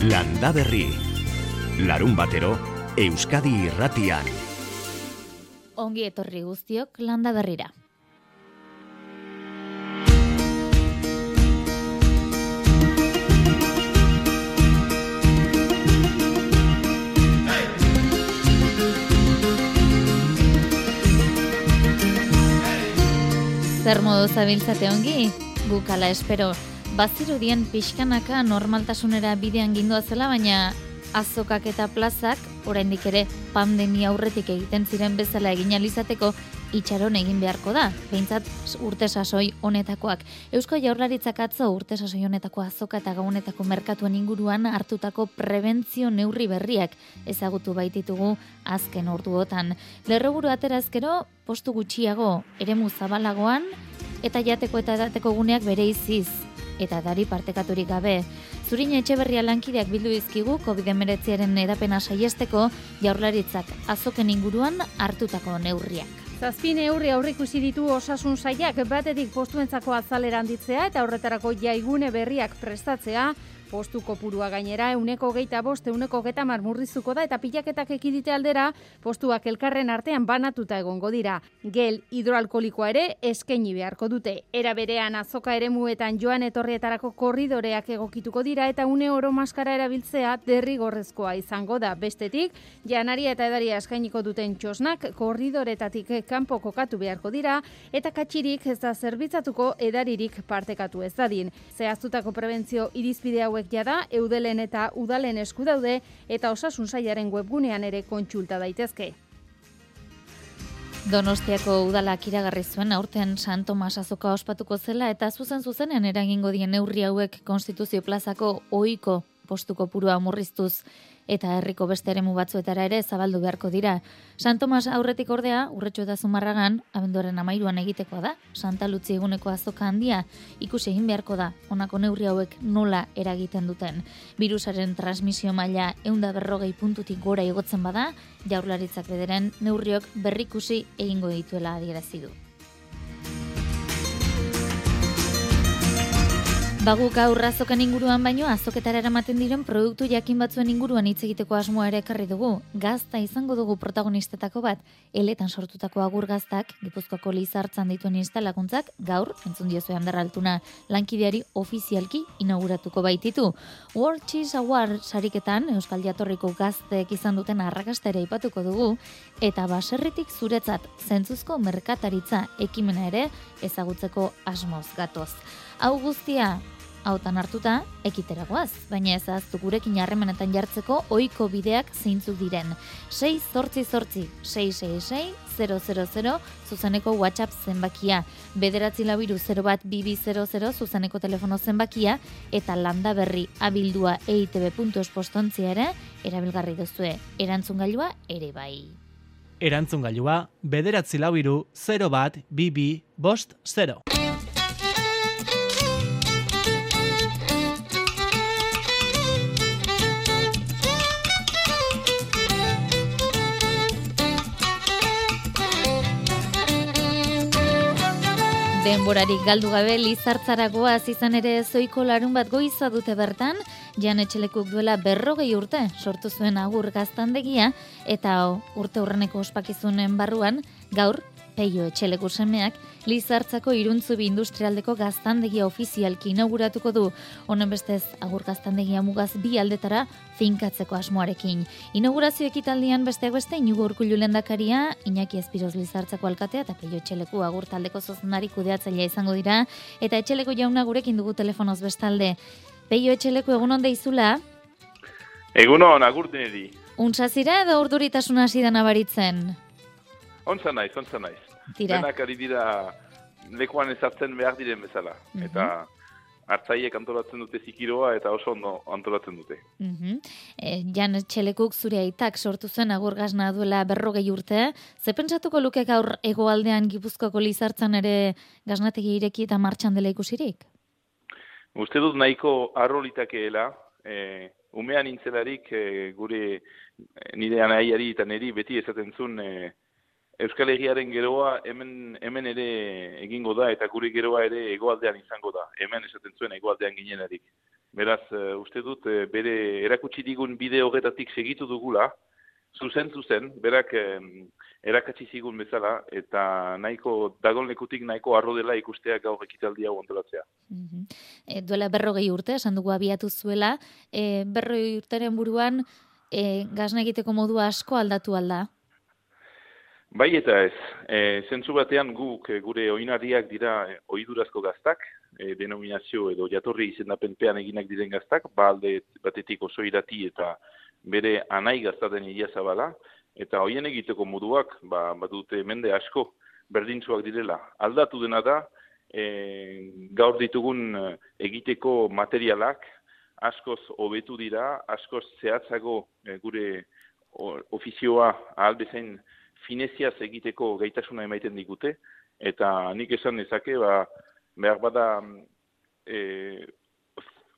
Landa Berri. Larun batero, Euskadi irratian. Ongi etorri guztiok Landa Berrira. Zer modu zabiltzate ongi? Gukala espero. Bazirudien pixkanaka normaltasunera bidean gindua zela, baina azokak eta plazak, oraindik ere pandemia aurretik egiten ziren bezala egin alizateko, itxaron egin beharko da, behintzat urte sasoi honetakoak. Eusko jaurlaritzak atzo urte sasoi honetako azoka eta gaunetako merkatuen inguruan hartutako prebentzio neurri berriak ezagutu baititugu azken orduotan. Lerroburu aterazkero, postu gutxiago, eremu zabalagoan, eta jateko eta edateko guneak bere iziz, eta dari partekaturik gabe. Zurin etxeberria lankideak bildu izkigu COVID-19aren edapena saiesteko jaurlaritzak azoken inguruan hartutako neurriak. Zazpin neurri aurrikusi ditu osasun saiak batetik postuentzako azalera handitzea eta horretarako jaigune berriak prestatzea, postu kopurua gainera euneko geita bost, euneko geta marmurrizuko da eta pilaketak ekidite aldera postuak elkarren artean banatuta egongo dira. Gel hidroalkolikoa ere eskaini beharko dute. Era berean azoka ere muetan joan etorrietarako korridoreak egokituko dira eta une oro maskara erabiltzea derrigorrezkoa izango da. Bestetik, janaria eta edaria eskainiko duten txosnak korridoretatik kanpo kokatu beharko dira eta katxirik ez da zerbitzatuko edaririk partekatu ez dadin. Zehaztutako prebentzio irizpide hauek jada, eudelen eta udalen esku daude eta osasun sailaren webgunean ere kontsulta daitezke. Donostiako udalak iragarri zuen aurten San Tomas azoka ospatuko zela eta zuzen zuzenen eragingo dien neurri hauek Konstituzio Plazako ohiko postuko purua murriztuz eta herriko beste eremu batzuetara ere zabaldu beharko dira. San Tomas aurretik ordea, urretxo eta zumarragan, abenduaren amairuan egitekoa da, Santa Lutzi eguneko azoka handia, ikusi egin beharko da, honako neurri hauek nola eragiten duten. Virusaren transmisio maila eunda berrogei puntutik gora igotzen bada, jaurlaritzak bederen neurriok berrikusi egingo dituela adierazi du. Baguk aurra azokan inguruan baino azoketara eramaten diren produktu jakin batzuen inguruan hitz egiteko asmoa ere ekarri dugu. Gazta izango dugu protagonistetako bat, eletan sortutako agur gaztak, Gipuzkoako lizartzan dituen instalakuntzak, gaur, entzun diozu altuna, lankideari ofizialki inauguratuko baititu. World Cheese Award sariketan, Euskal Jatorriko gazteek izan duten arrakastera ipatuko dugu, eta baserritik zuretzat zentzuzko merkataritza ekimena ere ezagutzeko asmoz gatoz. Hau guztia, hautan hartuta, ekiteragoaz, baina ez aztu gurekin harremanetan jartzeko ohiko bideak zeintzuk diren. 6 zortzi zortzi, 666 000 zuzeneko WhatsApp zenbakia, bederatzi labiru 0 bat bibi 00 zuzeneko telefono zenbakia, eta landa berri abildua eitb.espostontzia ere, erabilgarri duzue, erantzun gailua ere bai. Erantzun gailua, bederatzi labiru 0 bat bibi bost 0. Denborarik galdu gabe lizartzaragoaz izan ere zoiko larun bat goiza dute bertan, jan etxelekuk duela berrogei urte sortu zuen agur gaztandegia, eta urte urreneko ospakizunen barruan, gaur, peio etxeleku semeak, Lizartzako iruntzubi industrialdeko gaztandegia ofizialki inauguratuko du. Honen bestez, agur gaztandegia mugaz bi aldetara finkatzeko asmoarekin. Inaugurazio ekitaldian besteak beste, inugu urkullu lendakaria, Iñaki Espiroz Lizartzako alkatea eta peio etxeleku agur taldeko zozunari kudeatzailea izango dira. Eta etxeleko jauna gurekin dugu telefonoz bestalde. Peio etxeleku egun onde izula? Egunon, agur dineri. Untsazira edo urduritasuna hasi da nabaritzen? Ontsa naiz, ontsa naiz. Tira. Denak ari dira lekuan ezartzen behar diren bezala. Mhm. Eta hartzaiek antolatzen dute zikiroa eta oso ondo antolatzen dute. Mm Jan Txelekuk zure aitak sortu zuen agurgazna duela berrogei urte. Ze pentsatuko luke gaur egoaldean Gipuzkoako lizartzan ere gaznategi ireki eta martxan dela ikusirik? Uste dut nahiko arrolitakeela, e, umean intzelarik e, gure e, nire anaiari eta niri beti esaten zuen e, Euskal Herriaren geroa hemen, hemen ere egingo da eta gure geroa ere egoaldean izango da. Hemen esaten zuen egoaldean ginenarik. Beraz, uh, uste dut, uh, bere erakutsi digun bide horretatik segitu dugula, zuzen zuzen, berak um, erakatsi zigun bezala, eta nahiko, dagolnekutik nahiko arro dela ikustea gaur ekitaldia hau ontolatzea. Mm -hmm. e, duela berrogei urte, esan dugu abiatu zuela, e, berrogei urteren buruan, e, gazna egiteko modua asko aldatu alda? Bai eta ez, e, zentzu batean guk e, gure oinariak dira e, oidurazko gaztak, e, denominazio edo jatorri izendapenpean eginak diren gaztak, balde batetik oso irati eta bere anai gaztaten ilia zabala, eta hoien egiteko moduak, ba, badute mende asko berdintzuak direla. Aldatu dena da, e, gaur ditugun e, egiteko materialak askoz hobetu dira, askoz zehatzago e, gure ofizioa ahal bezain fineziaz egiteko gaitasuna emaiten digute, eta nik esan nezake, ba, behar bada e,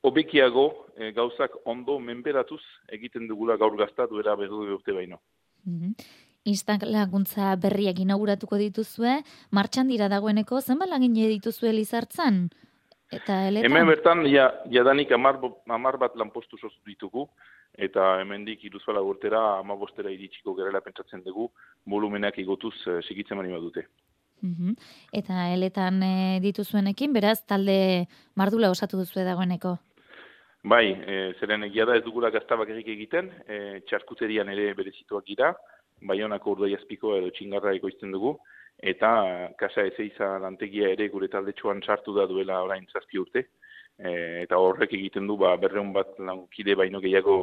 obekiago e, gauzak ondo menberatuz egiten dugula gaur gaztatu era berdu urte baino. Mm -hmm. laguntza berriak inauguratuko dituzue, martxan dira dagoeneko, zenba lagin dituzue lizartzan? Eta eletan? Hemen bertan, ja, jadanik amar, amar bat lanpostu sozu ditugu, eta hemendik iruzala urtera, amabostera iritsiko gerela pentsatzen dugu, volumenak igotuz e, sigitzen mani dute. Mm Eta eletan e, dituzuenekin, beraz, talde mardula osatu duzu dagoeneko? Bai, e, zeren egia da ez dugula gaztabak egiten, e, txarkuterian ere berezituak gira, bai honako urdoi azpiko edo txingarra ekoizten dugu, eta kasa ezeiza lantegia ere gure talde txuan sartu da duela orain zazpi urte, e, eta horrek egiten du ba, berreun bat lankide baino gehiago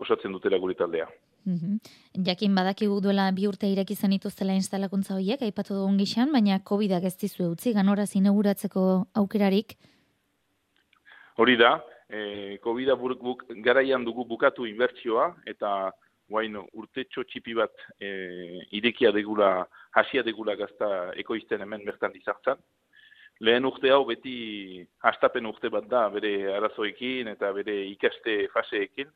osatzen dutela gure taldea. Mm Jakin badakigu duela bi urte ireki zen ituztela instalakuntza horiek, aipatu dugun gixan, baina COVID-ak ez dizu utzi, ganora zineguratzeko aukerarik? Hori da, e, COVID-a garaian dugu bukatu inbertsioa, eta guain urte txipi bat e, idekia degula, hasia degula gazta ekoizten hemen bertan dizartzen. Lehen urte hau beti hastapen urte bat da, bere arazoekin eta bere ikaste faseekin,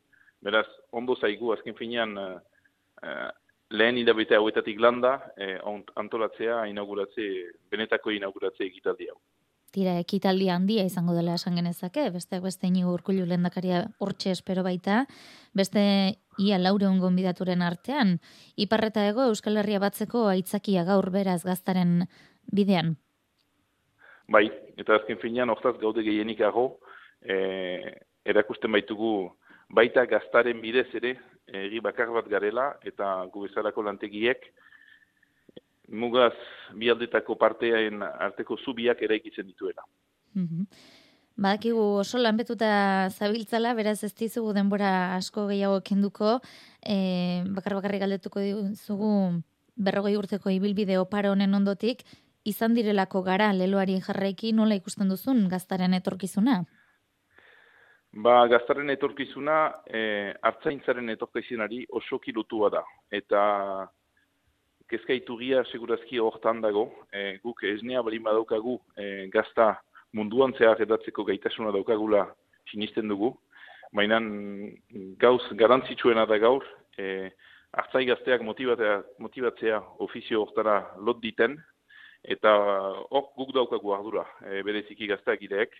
Beraz, ondo zaigu, azken finean, uh, lehen hilabete hauetatik landa, uh, antolatzea, inauguratze, benetako inauguratze ekitaldi hau. Tira, ekitaldi handia izango dela esan genezake, beste beste inigo urkullu lendakaria hortxe espero baita, beste ia laure ongon bidaturen artean, iparreta ego Euskal Herria batzeko aitzakia gaur beraz gaztaren bidean. Bai, eta azken finean, hortaz gaude gehienik ago, erakusten baitugu, baita gaztaren bidez ere, egi bakar bat garela, eta gu bezalako lantegiek, mugaz bialdetako parteaen arteko zubiak ere ikitzen dituela. Mm -hmm. Badakigu oso lanbetuta zabiltzala, beraz ez dizugu denbora asko gehiago kenduko, e, bakar bakarrik galdetuko dizugu berrogei urteko ibilbide oparo honen ondotik, izan direlako gara leloari jarraiki nola ikusten duzun gaztaren etorkizuna? Ba, gaztaren etorkizuna, e, hartzaintzaren etorkizunari oso kilutua da. Eta kezkaitu gia segurazki hortan dago, e, guk esnea balin badaukagu e, gazta munduan zehar edatzeko gaitasuna daukagula sinisten dugu. Baina gauz garantzitsuena da gaur, e, hartzai gazteak motibatzea, motibatzea ofizio hortara lot diten, eta hor guk daukagu ardura, e, bereziki gazteak ideek,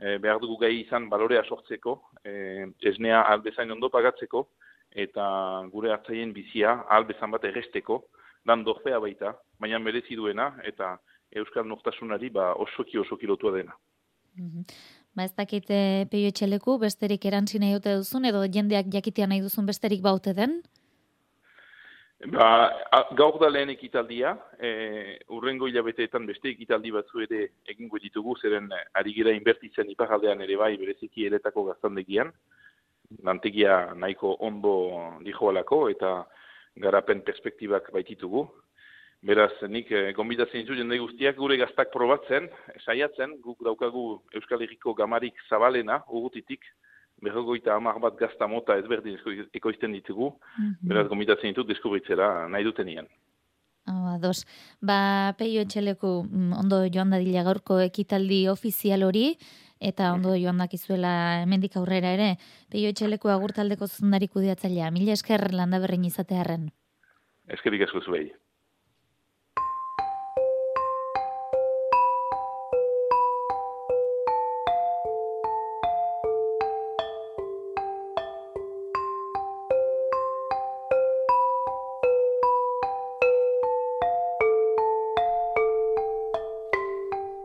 e, behar dugu gai izan balorea sortzeko, e, esnea albezain ondo pagatzeko, eta gure hartzaien bizia albezan bat erresteko, dan dorpea baita, baina merezi duena, eta Euskal Nortasunari ba, osoki osoki lotua dena. Mm -hmm. Ba ez dakite peio etxeleku, besterik erantzi nahi dute duzun, edo jendeak jakitea nahi duzun besterik baute den? Ba, gaur da lehen ekitaldia, e, urrengo hilabeteetan beste ekitaldi batzu ere egingo ditugu, zeren ari gira inbertitzen iparaldean ere bai bereziki eretako gaztandegian, lantegia nahiko ondo dijoalako eta garapen perspektibak baititugu. Beraz, nik e, gombidatzen zu jende guztiak gure gaztak probatzen, saiatzen, guk daukagu Euskal Herriko gamarik zabalena, urutitik, berrogoita hamar bat gazta mota ezberdin ekoizten ditugu, mm -hmm. beraz gomitatzen ditut deskubritzera nahi duten ian. Oh, ados. Ba, peio etxeleku mm, ondo joan dadila gaurko ekitaldi ofizial hori, eta ondo joan dakizuela hemendik aurrera ere, peio etxeleku agurtaldeko zuzundarik udiatzailea. Mila esker landa berrein izatearen. Eskerik esko zuei.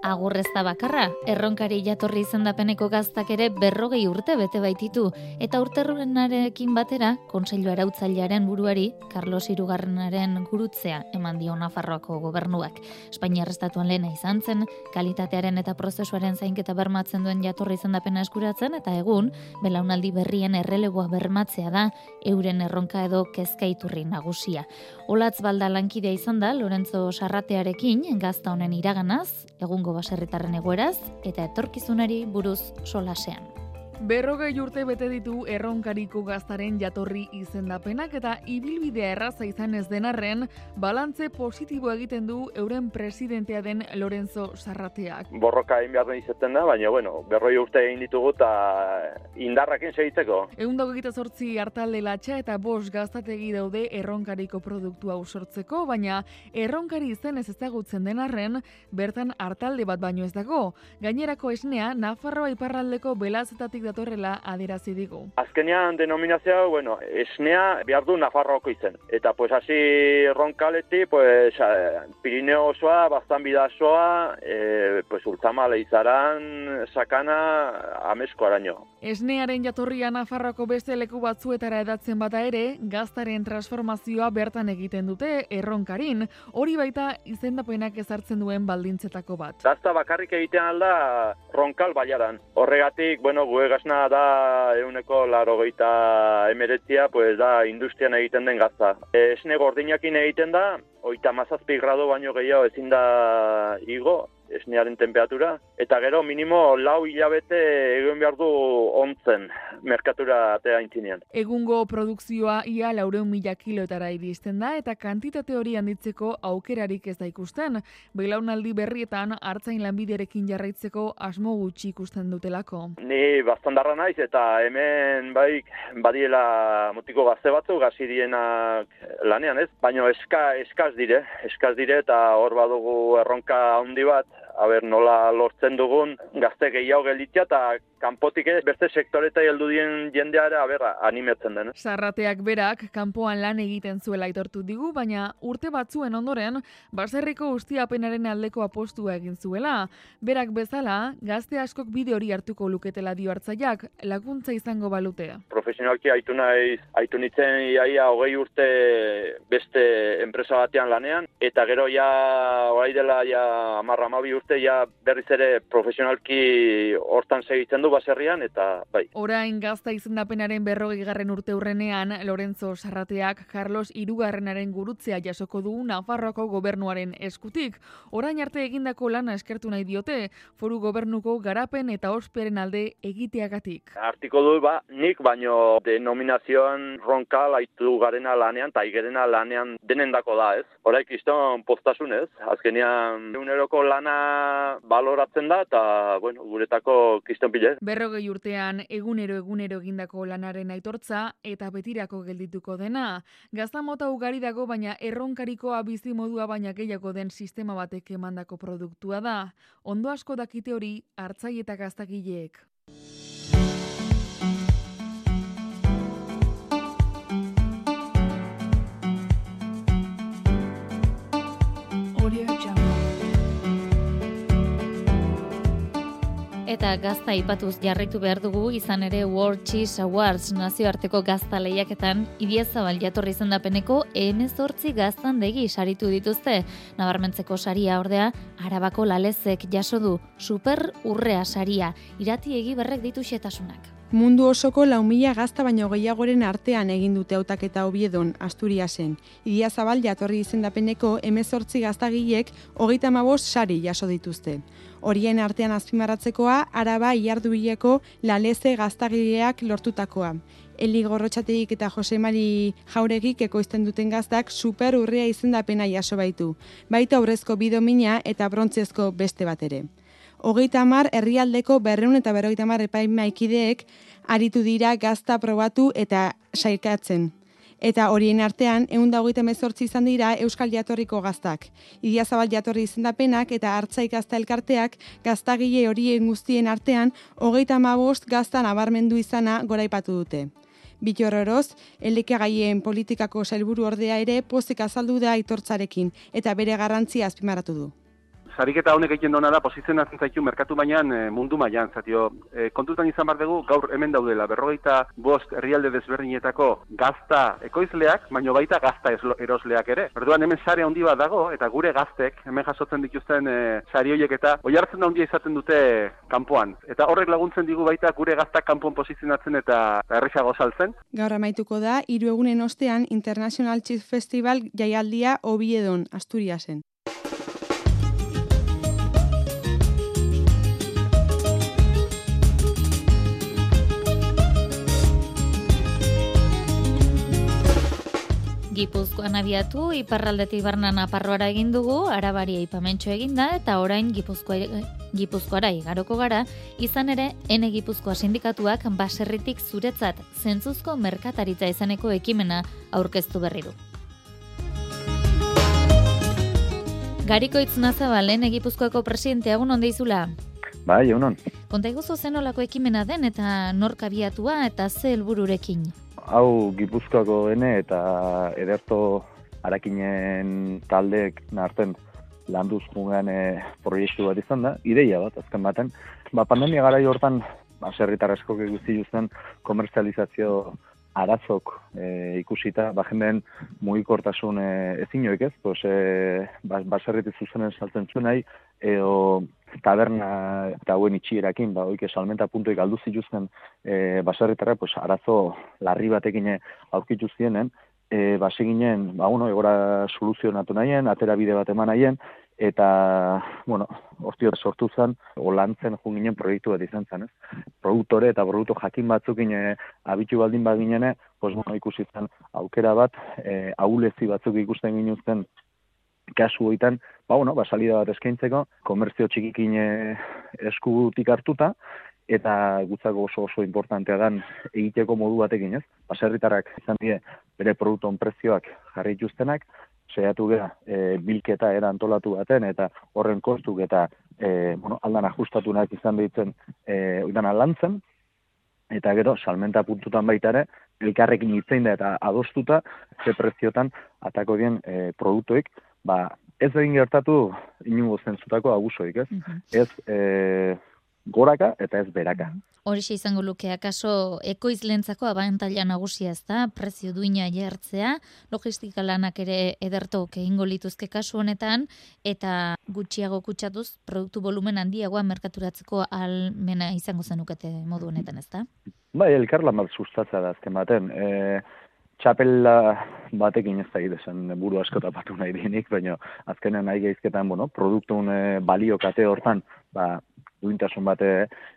Agurrez da bakarra, erronkari jatorri izendapeneko gaztak ere berrogei urte bete baititu, eta urterruenarekin batera, konseilu arautzailearen buruari, Carlos Irugarrenaren gurutzea eman dio Nafarroako gobernuak. Espainia arrestatuan lehena izan zen, kalitatearen eta prozesuaren zainketa bermatzen duen jatorri izendapena eskuratzen, eta egun, belaunaldi berrien errelegoa bermatzea da, euren erronka edo kezkaiturri nagusia. Olatz balda lankidea izan da, Lorenzo Sarratearekin, gazta honen iraganaz, egungo baserritarren egoeraz, eta etorkizunari buruz solasean. Berrogei urte bete ditu erronkariko gaztaren jatorri izendapenak eta ibilbidea erraza izan ez denarren, balantze positibo egiten du euren presidentea den Lorenzo Sarrateak. Borroka egin behar izaten da, baina bueno, berroi urte egin ditugu eta indarrakin segitzeko. Egun dago egita sortzi hartalde latxa eta bos gaztategi daude erronkariko produktua usortzeko, baina erronkari izen ez ezagutzen denarren, bertan hartalde bat baino ez dago. Gainerako esnea, Nafarroa iparraldeko belazetatik datorrela adirazi digu. Azkenean denominazioa, bueno, esnea behar du Nafarroko izen. Eta pues hasi ronkaleti, pues Pirineo osoa, bastan bidazoa, e, pues ultama leizaran, sakana, amesko araño. Esnearen jatorria Nafarroko beste leku batzuetara edatzen bata ere, gaztaren transformazioa bertan egiten dute erronkarin, hori baita izendapenak ezartzen duen baldintzetako bat. Gazta bakarrik egiten alda ronkal baiaran. Horregatik, bueno, gue gasna da euneko laro geita emeretzia, pues da industrian egiten den gazta. Esne gordinakin egiten da, oita mazazpi grado baino gehiago ezin da igo, esnearen temperatura, eta gero minimo lau hilabete egin behar du ontzen merkatura atea intzinean. Egungo produkzioa ia laureun mila kiloetara iristen da, eta kantitate hori handitzeko aukerarik ez da ikusten. Belaunaldi berrietan hartzain lanbiderekin jarraitzeko asmo gutxi ikusten dutelako. Ni bastandarra naiz, eta hemen bai badiela motiko gazte batzu, gazi dienak lanean ez, baina eska, eskaz dire, eskaz dire, eta hor badugu erronka handi bat, aber nola lortzen dugun gazte gehiago gelditzea eta kanpotik ez beste sektoreta heldu dien jendeara berra animetzen den. Sarrateak berak kanpoan lan egiten zuela aitortu digu, baina urte batzuen ondoren baserriko ustiapenaren aldeko apostua egin zuela. Berak bezala, gazte askok bide hori hartuko luketela dio hartzaiak laguntza izango balutea. Profesionalki aitu naiz, aitu nitzen iaia hogei urte beste enpresa batean lanean, eta gero ja, orai dela ja amarra urte ja berriz ere profesionalki hortan segitzen du baserrian eta bai. Orain gazta izendapenaren berrogei garren urte urrenean, Lorenzo Sarrateak Carlos Irugarrenaren gurutzea jasoko du Nafarroako gobernuaren eskutik. Orain arte egindako lana eskertu nahi diote, foru gobernuko garapen eta osperen alde egiteagatik. Artiko du, ba, nik baino denominazioan ronka laitu garena lanean, eta igerena lanean denendako da, ez? Horaik izton postasun, ez? Azkenean, uneroko lana baloratzen da, eta, bueno, guretako kiston pile. Berrogei urtean egunero egunero egindako lanaren aitortza eta betirako geldituko dena. Gazta mota ugari dago baina erronkarikoa bizi modua baina gehiago den sistema batek emandako produktua da. Ondo asko dakite hori hartzai eta gaztagileek. Eta gazta ipatuz jarritu behar dugu izan ere World Cheese Awards nazioarteko gazta lehiaketan Idiazabal jatorri zendapeneko emezortzi gaztan degi saritu dituzte. Nabarmentzeko saria ordea, arabako lalezek jaso du super urrea saria, irati egi berrek ditu xetasunak. Mundu osoko lau mila gazta baino gehiagoren artean egin dute hautaketa hobiedon Asturiasen. Idia zabal jatorri izendapeneko emezortzi gaztagilek hogeita mabos sari jaso dituzte. Horien artean azpimarratzekoa, araba iardubileko laleze gaztagileak lortutakoa. Eli gorrotxateik eta Jose Mari jauregik ekoizten duten gaztak super urrea izendapena jaso baitu. Baita aurrezko bidomina eta brontzezko beste bat ere. Hogeita mar herrialdeko berreun eta berrogeita mar epaimaikideek aritu dira gazta probatu eta saikatzen eta horien artean ehun dagoita mezortzi izan dira Euskal Jatorriko gaztak. Idia zabal jatorri izendapenak eta hartzaik gazta elkarteak gaztagile horien guztien artean hogeita mabost gazta nabarmendu izana goraipatu dute. Bitorroroz, gaien politikako sailburu ordea ere pozik azaldu da aitortzarekin eta bere garrantzia azpimaratu du. Sariketa honek egiten dona da posizionatzen zaitu merkatu bainan e, mundu mailan zatio. E, kontutan izan bar dugu gaur hemen daudela berrogeita bost herrialde desberdinetako gazta ekoizleak, baino baita gazta erosleak ere. Orduan hemen sare handi bat dago eta gure gaztek hemen jasotzen dituzten e, sari hoiek eta oi hartzen da handia izaten dute kanpoan. Eta horrek laguntzen digu baita gure gaztak kanpoan posizionatzen eta erresago saltzen. Gaur amaituko da hiru egunen ostean International Cheese Festival jaialdia Obiedon, Asturiasen. Gipuzkoan abiatu, iparraldetik barnan aparroara egin dugu, arabari aipamentxo eginda, eta orain Gipuzkoa, Gipuzkoara igaroko gara, izan ere, ene Gipuzkoa sindikatuak baserritik zuretzat zentzuzko merkataritza izaneko ekimena aurkeztu berri du. Gariko itzuna zabalen egipuzkoako presidente egun onde izula? Bai, egunon. Konta iguzo zenolako ekimena den eta nork abiatua eta ze helbururekin? Hau gipuzkoako ene eta ederto harakinen taldeek narten landuz jungan e, proiektu bat izan da, ideia bat, azken baten. Ba, pandemia gara hortan, ba, serritar asko guzti justen komerzializazio arazok e, ikusita, ba, jenden mugikortasun e, ezinoek ez, pues, e, ba, baserriti zuzenen saltzen zuen nahi, eo taberna eta hauen itxierakin, ba, oike salmenta puntuik aldu zituzten e, baserritara, pues, arazo larri batekin aurkitu zienen, e, ba, seginen, ba, uno, egora soluzionatu nahien, atera bide bat eman nahien, eta, bueno, hortio sortu zen, olantzen junginen proiektu bat izan zen, ez? Produktore eta produktu jakin batzukin e, abitu baldin bat ginene, pues, bueno, ikusi zen aukera bat, e, aulezi batzuk ikusten ginuzten kasu hoitan, ba, bueno, ba, salida bat eskaintzeko, komerzio txikikin e, eskutik hartuta, eta gutzako oso oso importantea dan egiteko modu batekin, ez? Baserritarrak izan die bere produktuen prezioak jarri dituztenak, saiatu gara e, bilketa era antolatu baten eta horren kostuk eta e, bueno, aldan ajustatunak izan ditzen e, oidan lantzen eta gero salmenta puntutan baita ere elkarrekin hitzein da eta adostuta ze preziotan atako dien e, produktuik ba ez egin gertatu inungo zentzutako abusoik, ez? Mhm. Ez e, goraka eta ez beraka. Horixe izango luke, akaso ekoizlentzako abantaila nagusia ez da, prezio duina jartzea, logistika lanak ere edertok egingo lituzke kasu honetan, eta gutxiago kutsatuz, produktu volumen handiagoa merkaturatzeko almena izango zenukete modu honetan ez da? Bai, elkar lan bat sustatza da azken baten. E, txapela batekin ez da esan buru asko tapatu nahi dienik, baina azkenen nahi geizketan, bueno, produktun e, balio kate hortan, ba, duintasun bat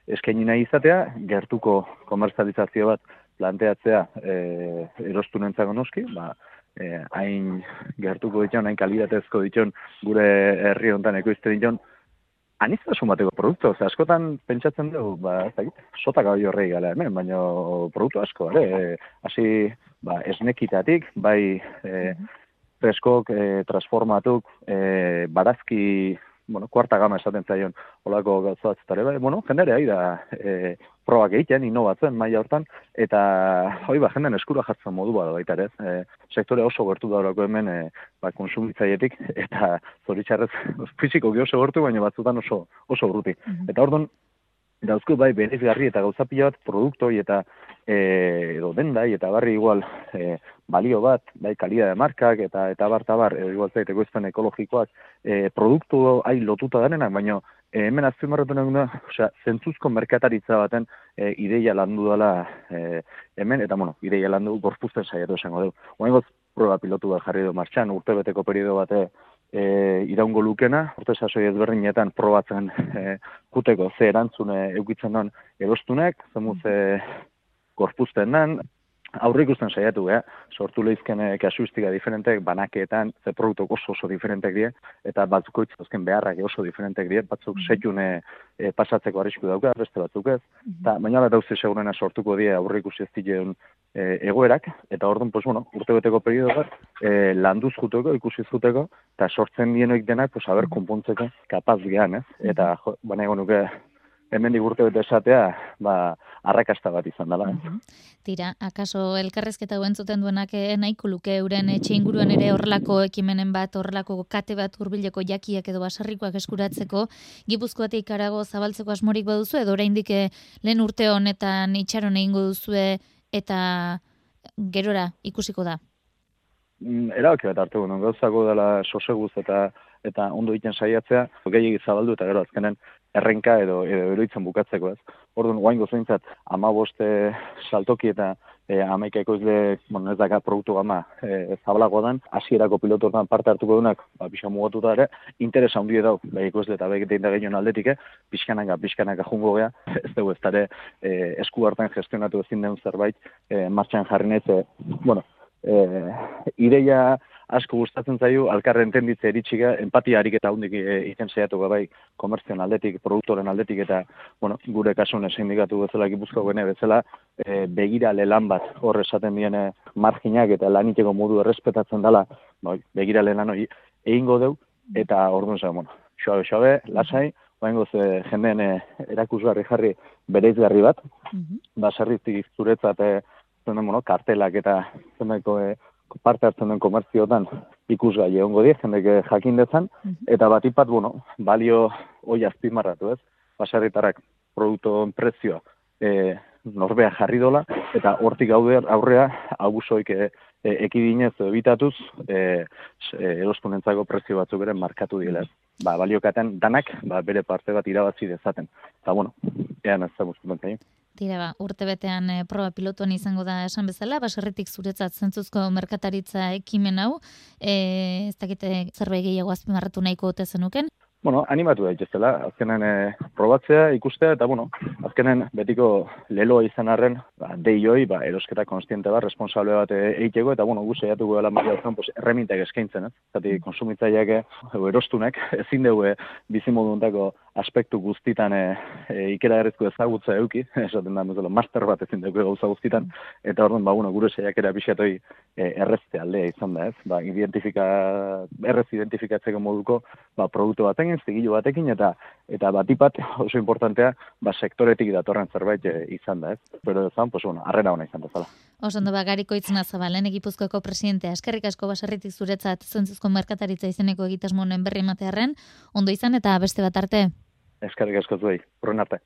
eskaini nahi izatea, gertuko komerzializazio bat planteatzea e, erostu nentzago noski, ba, e, hain gertuko ditzen, hain kalidatezko ditzen, gure herri honetan ekoizte ditzen, aniztasun bateko produktu, ze askotan pentsatzen dugu, ba, ez da, sotak hau horrei gala hemen, baina produktu asko, ere, hasi, ba, esnekitatik, bai, e, freskok, e, transformatuk, e, barazki bueno, kuarta gama esaten zaion olako gauzatztare, bai, bueno, jendere ari da e, probak egiten, inobatzen, maila hortan, eta hoi ba, jenden eskura jartzen modu bada baita ere, e, sektore oso gertu da horako hemen, e, ba, konsumitzaietik, eta zoritxarrez, fiziko oso gertu, baina batzutan oso, oso bruti. Mhm. Eta orduan, dauzko bai benefigarri eta gauza pila bat produktoi eta e, edo dendai eta barri igual e, balio bat, bai kalia markak eta eta bar ta bar, edo igual zaiteko ekologikoak, e, produktu hai lotuta denenak, baina e, hemen azpimarratu nahi da, osea, zentzuzko merkataritza baten e, ideia landu dela e, hemen, eta bueno, ideia landu gorpuzten saiatu esango dugu. Hoengoz, proba pilotu bat jarri du martxan, urtebeteko periodo bate e, iraungo lukena, urte sasoi ezberdinetan probatzen e, kuteko ze erantzune eukitzen non erostunek, zemuz e, gorpuzten nan, aurre ikusten saiatu, eh? sortu lehizken eh, kasuistika diferentek, banakeetan, ze produktu oso oso diferentek die, eta batzuko itzazken beharrak oso diferentek die, batzuk mm -hmm. e, pasatzeko arrisku dauka, beste batzuk ez, mm -hmm. baina bat dauze segurena sortuko die aurre ikusi ez diren e, egoerak, eta orduan, pues, bueno, urte beteko periodo bat, e, landuz juteko, ikusi zuteko, eta sortzen dienoik denak, pues, haber, konpontzeko kapaz gehan, ez? Eta, jo, baina egon nuke, hemen digurte bete esatea, ba, arrakasta bat izan dela. Mhm. Tira, akaso elkarrezketa guen zuten duenak eh, nahiko luke euren etxe inguruan ere horrelako ekimenen bat, horrelako kate bat urbileko jakiak edo basarrikoak eskuratzeko, gipuzkoatik arago zabaltzeko asmorik baduzu, edo oraindik eh, lehen urte honetan itxaron egingo duzue eta gerora ikusiko da? Mm, erabaki bat hartu guen, gauzako dela soseguz eta eta ondo egiten saiatzea, gehiagik zabaldu eta gero azkenen errenka edo edo eroitzen bukatzeko, ez. Orduan oraingo zeintzat 15 eh, saltoki eta e, amaika ekoizle, bueno, ez daka produktu gama e, zabalago dan, hasierako pilotuetan parte hartuko dunak, ba, pixka mugatuta ere, interes handi dau, bai ekoizle eta bai da gehien aldetik, eh? pixkanaka, pixkanaka jungo gea, ez dugu ez dara e, esku hartan gestionatu ezin den zerbait, e, martxan jarri nahi, bueno, e, ideia asko gustatzen zaio alkarren entenditze eritxiga, empatia harik eta hundik egiten saiatu bai komerzion aldetik, produktoren aldetik eta bueno, gure kasun sindikatu bezala gipuzko gene bezala e, begira lan bat hor esaten diene marginak eta laniteko modu errespetatzen dela bai, begira lan hori egingo deu eta orduan zen, bueno, xoabe, xoabe, lasai, Oengo ze jendeen eh, erakusgarri jarri bereizgarri bat, mm -hmm. baserritik zuretzat e, bueno, kartelak eta zeneko e, parte hartzen den komertziotan ikusgai egongo die jendek jakin dezan. Mhm. eta batipat bueno balio hoi azpimarratu ez? Basarritarrak produktu prezioa e, norbea jarri dola eta hortik gaude aurrea abusoik e, e, ekidinez ebitatuz e, e, eroskunentzako prezio batzuk ere markatu dira ba baliokaten danak ba, bere parte bat irabazi dezaten. Eta bueno ean ez da Tira ba, urte betean e, proba pilotuan izango da esan bezala, baserritik zuretzat zentzuzko merkataritza ekimen hau, e, ez dakite zerbait gehiago azpimarratu nahiko ote zenuken? bueno, animatu daitezela, azkenen e, probatzea, ikustea, eta bueno, azkenen betiko leloa izan arren, ba, deioi, ba, erosketa konstiente bat, responsable bat eiteko, eta bueno, guzti jatuko gala maria zen, pues, erremintek eskaintzen, ez? Zati, konsumitzaileak, erostunek, ezin dugu bizimoduntako aspektu guztitan e, e, ikera errezko ezagutza euki, esaten da, bezala, master bat ezin dugu gauza guztitan, eta orduan, ba, bueno, gure saiakera pixatoi e, errezte aldea izan da, ez? Ba, identifika, errez identifikatzeko moduko, ba, produktu batekin, zigilu batekin, eta eta batipat oso importantea, ba, sektoretik datorren zerbait e, izan da, ez? Pero ezan, pues, bueno, arrera hona izan da zala. Oso ondo bagariko itzena zabalen, egipuzkoeko presidentea, eskerrik asko baserritik zuretzat zentzuzko merkataritza izeneko egitasmonen berri matearen, ondo izan eta beste bat arte? Eskerrik asko zuei, arte.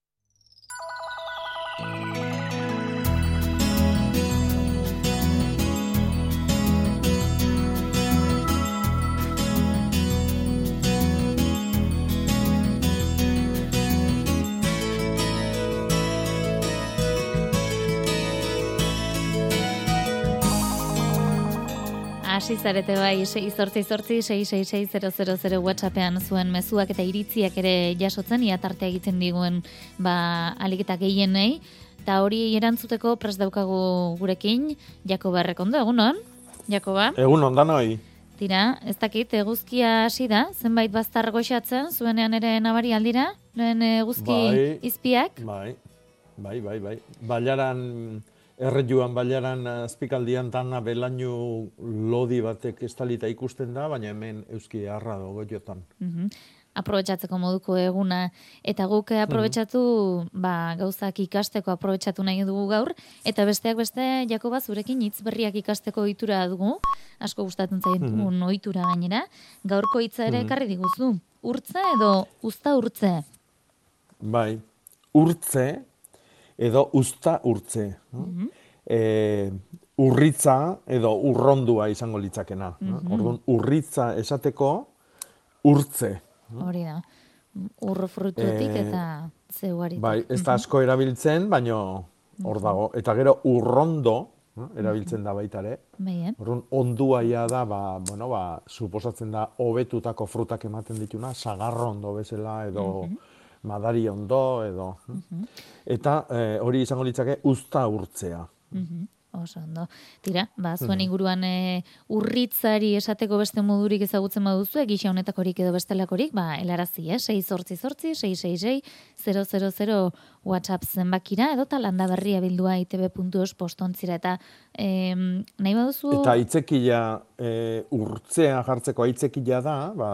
Hasi zarete bai 688666000 WhatsAppean zuen mezuak eta iritziak ere jasotzen ia tarte egiten diguen ba aliketa gehienei. Eta hori erantzuteko pres daukagu gurekin Jakoba Errekondo egunon? Jakoba? Egun ondan hoi Tira, ez dakit, eguzkia hasi da, zenbait baztar goxatzen, zuenean ere nabari aldira, lehen eguzki bai, izpiak? Bai, bai, bai, bai. Baiaran errejuan bailaran azpikaldian tana belainu lodi batek estalita ikusten da, baina hemen euski harra dago jotan. Mm Aprobetxatzeko moduko eguna, eta guk aprobetxatu, ba, gauzak ikasteko aprobetxatu nahi dugu gaur, eta besteak beste, Jakoba, zurekin hitz berriak ikasteko ohitura dugu, asko gustatzen zaitu mm -hmm. ohitura gainera, gaurko hitza ere mm -hmm. diguzu, urtze edo usta urtze? Bai, urtze, edo usta urtze. Mm urritza edo urrondua izango litzakena. Mm -hmm. Orduan, urritza esateko urtze. Hori da. Urro frutuetik e, eta zeuari. Bai, ez da asko erabiltzen, baino hor dago. Eta gero urrondo, erabiltzen da baita ere. Orduan, ondua ia da, ba, bueno, ba, suposatzen da, hobetutako frutak ematen dituna, sagarrondo bezala edo madari ondo edo. Mhm. Eta eh, hori izango litzake usta urtzea. Mm Oso ondo. Tira, ba, zuen mhm. inguruan e, urritzari esateko beste modurik ezagutzen baduzu, egisa honetakorik edo bestelakorik, ba, elarazi, eh? 6 sortzi sortzi, 666 WhatsApp zenbakira, edo talanda berria bildua itb.os postontzira, eta e, nahi baduzu... Eta itzekila e, urtzea jartzeko aitzekila da, ba,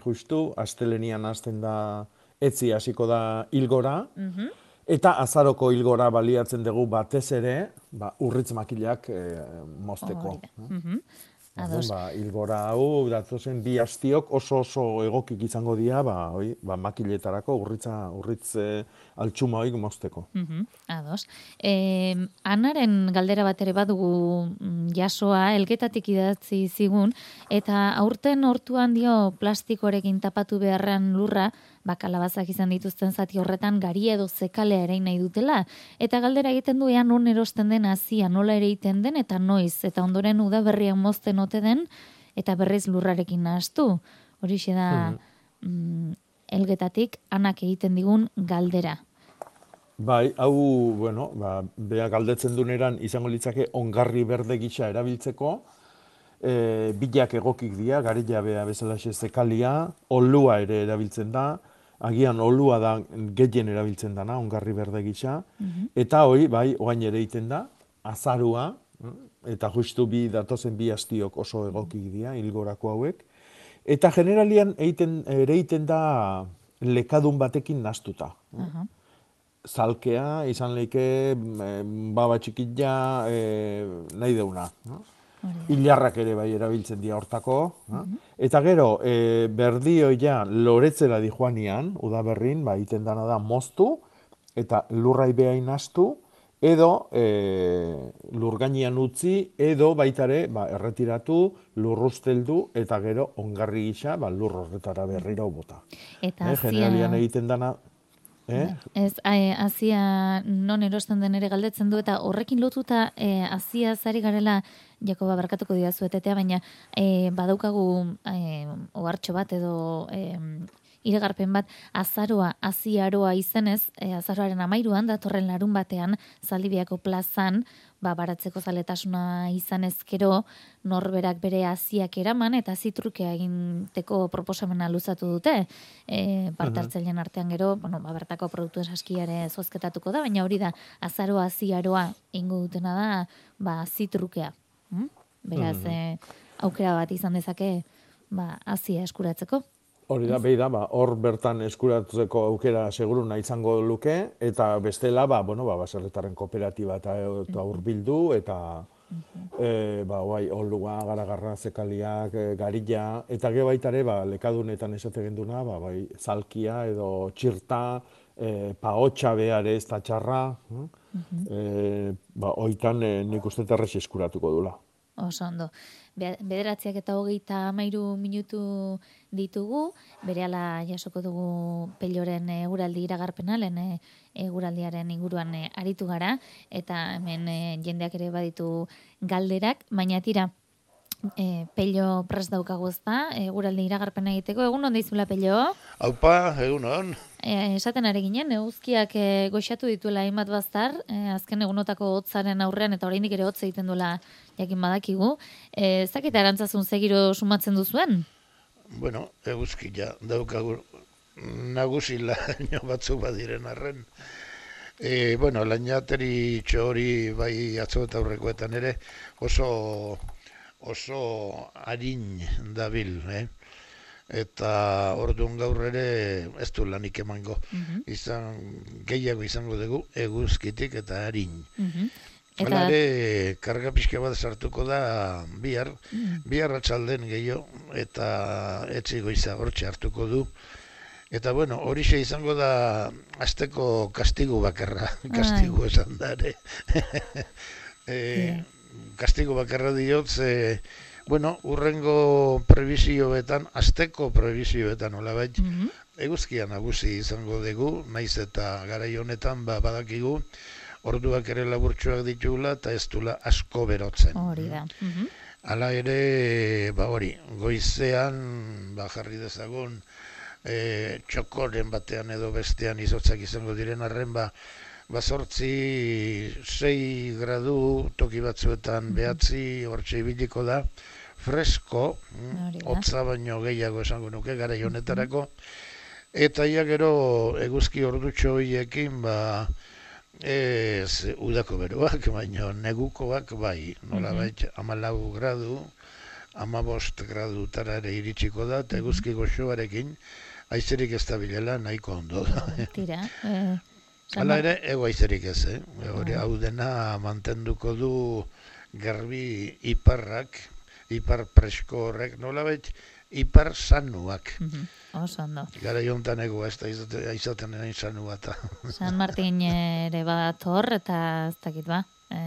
justu, astelenian hasten da etzi hasiko da ilgora, mm Eta azaroko hilgora baliatzen dugu batez ere, ba, urritz makilak e, mozteko. Mm Ados. Ba, ilgora hau, datozen bi astiok oso oso egokik izango dira, ba, oi, ba, makiletarako urritza, urritz e, altxuma hoik mozteko. Mm Ados. E, anaren galdera bat ere badugu mm, jasoa, elgetatik idatzi zigun, eta aurten hortuan dio plastikorekin tapatu beharran lurra, bakalabazak izan dituzten zati horretan gari edo zekalea ere nahi dutela. Eta galdera egiten du ean non erosten den azia nola ere egiten den eta noiz. Eta ondoren udaberrian mozten ote den eta berriz lurrarekin nahaztu. Horixe da hmm. mm, elgetatik anak egiten digun galdera. Bai, hau, bueno, ba, bea galdetzen duneran izango litzake ongarri berde gisa erabiltzeko, e, bilak egokik dira, garila bea bezala zekalia, olua ere erabiltzen da, agian olua da gehien erabiltzen dana, ongarri berde gisa, mhm. eta hori, bai, oain ere egiten da, azarua, eta justu bi datozen bi astiok oso egokik dira, hilgorako hauek, eta generalian egiten, ere egiten da lekadun batekin nastuta. Uh Zalkea, izan leike, baba txikilla, e, nahi deuna. No? Ilarrak ere bai erabiltzen dira hortako. Mhm. Eta gero, e, berdi ja loretzera di joanian, udaberrin, ba, iten dana da moztu, eta lurrai behain astu, edo e, lurgainian utzi, edo baitare ba, erretiratu, lurrusteldu, eta gero ongarri gisa ba, lur horretara berriro bota. Eta eh, Generalian egiten dana, Eh? Ez, azia non erosten den ere galdetzen du, eta horrekin lotuta e, azia zari garela Jakoba barkatuko dira zuetetea, baina e, badaukagu e, ohartxo bat edo e, iregarpen bat azaroa, aziaroa izenez, e, azaroaren amairuan, datorren larun batean, zaldibiako plazan, ba, baratzeko zaletasuna izan ezkero, norberak bere aziak eraman, eta zitrukea eginteko proposamena luzatu dute, e, partartzailean artean gero, bueno, ba, bertako produktu esaskiare zozketatuko da, baina hori da, azaroa, aziaroa ingo dutena da, ba, zitrukea. Hmm? Beraz, mm. aukera bat izan dezake, ba, azia eskuratzeko. Hori da, behi da, ba, hor bertan eskuratzeko aukera seguru nahi izango luke, eta bestela, ba, bueno, ba, baserretaren kooperatiba eta, eta urbildu, eta e, ba, guai, holua, garagarra, zekaliak, e, garilla, eta ge baitare, ba, lekadunetan esate genduna, ba, bai, zalkia edo txirta, e, paotxa behar ez da txarra, e, ba, oitan e, nik uste terrez eskuratuko dula. Oso ondo. Bederatziak eta hogeita amairu minutu ditugu, bere jasoko dugu peloren eguraldi iragarpena, lehen eguraldiaren inguruan aritu gara, eta hemen jendeak ere baditu galderak, baina tira, e, pello pres daukagu ezta, eguraldi iragarpena egiteko, egun onda izula pello? Haupa, egun on. E, esaten ari ginen, eguzkiak e, goxatu dituela hainbat baztar, e, azken egunotako hotzaren aurrean, eta oraindik ere hotza egiten duela jakin badakigu. E, zakita erantzazun segiro sumatzen duzuen? Bueno, eguzki ja, daukagu nagusi laino batzuk badiren arren. E, bueno, lainateri txori bai atzo eta aurrekoetan ere oso oso harin dabil, eh? Eta orduan gaur ere ez du lanik emango. Mm Izan, gehiago izango dugu eguzkitik eta harin. Mm Hala ere, karga pixka bat sartuko da bihar, mm. bihar atxalden gehiago, eta etzi goiza hortxe hartuko du. Eta bueno, hori izango da azteko kastigu bakarra, kastigu esan dare. e, kastigo bakarra diot, ze, bueno, urrengo prebizioetan, azteko prebizioetan, hola bai, mm -hmm. eguzkia nagusi izango dugu, naiz eta garai honetan ba, badakigu, orduak ere laburtsuak ditugula, eta ez dula asko berotzen. Hori da. Mm Hala ere, ba hori, goizean, ba jarri dezagun, e, txokoren batean edo bestean izotzak izango diren arren, ba, bazortzi sei gradu toki batzuetan mhm. behatzi hortxe ibiliko da fresko hotza baino gehiago esango nuke gara honetarako. Eta ia gero eguzki ordutxo horiekin ba ez udako beroak baino negukoak bai nola bai amalau gradu amabost gradu tara ere iritsiko da eta eguzki goxoarekin aizerik ez da bilela nahiko ondo da. Tira eh, Hala ere, egoaizerik ez, eh? Hori hau dena mantenduko du garbi iparrak, ipar presko horrek, nola bet, ipar sanuak. Mhm, Oso ondo. Gara jontan ego ez da izate- izaten nahi sanua eta. San Martin ere bat hor, eta ez dakit ba. E,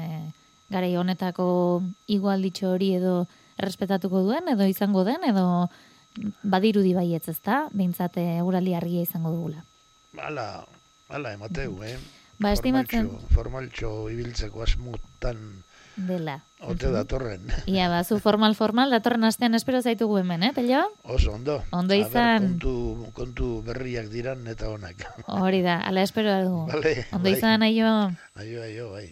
garai honetako igualditxo hori edo errespetatuko duen, edo izango den, edo badirudi baietz ez da, behintzat eguraldi argia izango dugula. Hala, hala emateu, eh? Ba, estimatzen- Formaltxo, formaltxo ibiltzeko asmutan Dela. ote datorren. Ia, ba, zu formal-formal, datorren astean espero zaitugu hemen, eh, Pello? Oso ondo. Ondo A ber, izan. kontu, kontu berriak diran eta onak. Hori da, ala espero dugu. Vale, Ondo bai. izan, aio. Aio, aio, bai.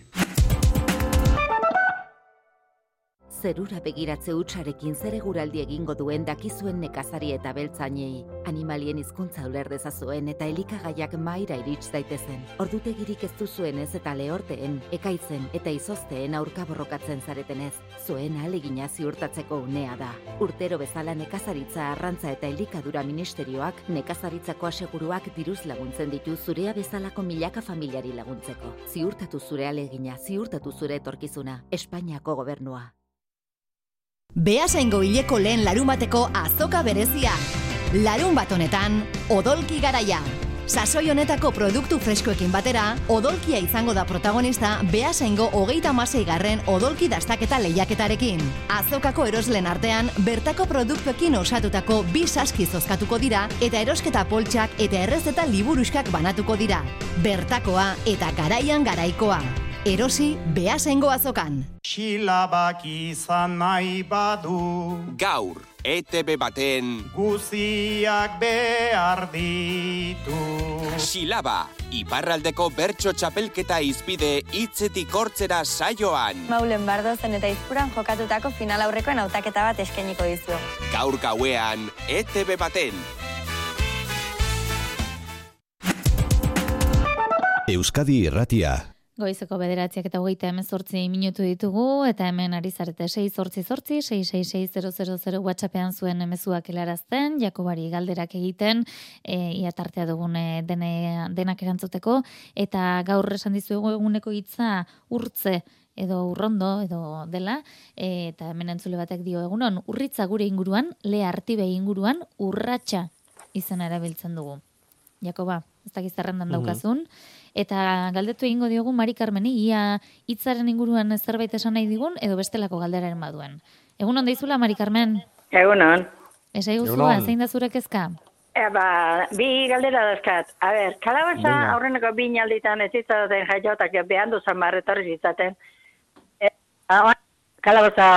Zerura begiratze utxarekin zer eguraldi egingo duen dakizuen nekazari eta beltzainei. Animalien hizkuntza uler dezazuen eta elikagaiak maira irits daitezen. Ordutegirik ez duzuen ez eta lehorteen, ekaitzen eta izozteen aurka borrokatzen zaretenez. Zuen ahalegina ziurtatzeko unea da. Urtero bezala nekazaritza arrantza eta elikadura ministerioak nekazaritzako aseguruak diruz laguntzen ditu zurea bezalako milaka familiari laguntzeko. Ziurtatu zure ahalegina, ziurtatu zure etorkizuna. Espainiako gobernua. Beasaingo hileko lehen larumateko azoka berezia. Larun bat honetan, odolki garaia. Sasoi honetako produktu freskoekin batera, odolkia izango da protagonista Beasaingo hogeita masei garren odolki dastaketa lehiaketarekin. Azokako eroslen artean, bertako produktuekin osatutako bi saski zozkatuko dira eta erosketa poltsak eta errezeta liburuskak banatuko dira. Bertakoa eta garaian garaikoa. Erosi Beasaingo azokan. Xilabak izan nahi badu Gaur, ETB baten Guziak behar ditu Silaba, iparraldeko bertso txapelketa izpide hitzetik hortzera saioan. Maulen bardozen eta izpuran jokatutako final aurrekoen hautaketa bat eskainiko dizu. Gaur gauean, ETB baten. Euskadi Irratia. Goizeko bederatziak eta hogeita hemezortzi minutu ditugu, eta hemen ari zarete 6 sortzi sortzi, 666 whatsappean zuen emezuak helarazten, Jakobari galderak egiten, e, ia tartea dugun e, dene, denak erantzuteko, eta gaur esan dizuegu eguneko hitza urtze, edo urrondo, edo dela, e, eta hemen entzule batek dio egunon, urritza gure inguruan, le artibe inguruan, urratxa izena erabiltzen dugu. Jakoba, ez dakiz zerrendan Mhm. daukazun, eta galdetu egingo diogu Mari Carmeni, ia hitzaren inguruan zerbait esan nahi digun, edo bestelako galderaren baduen. Egun on deizula, Mari Carmen? Egunon. Esai guzua, zein da zure kezka? E, ba, bi galdera dazkat. A ber, kalabaza aurreneko bi alditan ez izaten jaiotak behan duzan marretorri izaten. E, a, kalabaza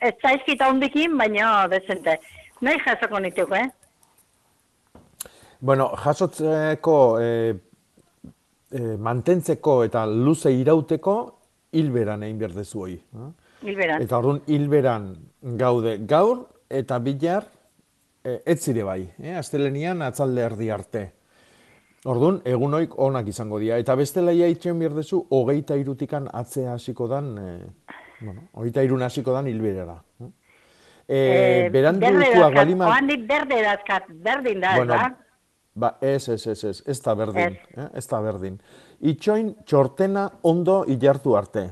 ez zaizkita hondikin, baina dezente. Nahi jasoko nituko, eh? Bueno, jasotzeko, e, e, mantentzeko eta luze irauteko, hilberan egin behar dezu hoi. eh? Hilberan. Eta orduan hilberan gaude gaur eta bilar e, ez zire bai, eh? astelenian atzalde erdi arte. Orduan, egun hoik onak izango dira. Eta bestela ia itxen behar dezu, hogeita irutikan atzea hasiko dan, e, bueno, hogeita irun hasiko dan hilberara. Eh? E, berandukoak balima... Oandik berde dazkat, berdin da, Bueno, ba? Ba, ez, ez, ez, ez, ez da berdin, Ez. eh? ez da berdin. Itxoin txortena ondo ilartu arte.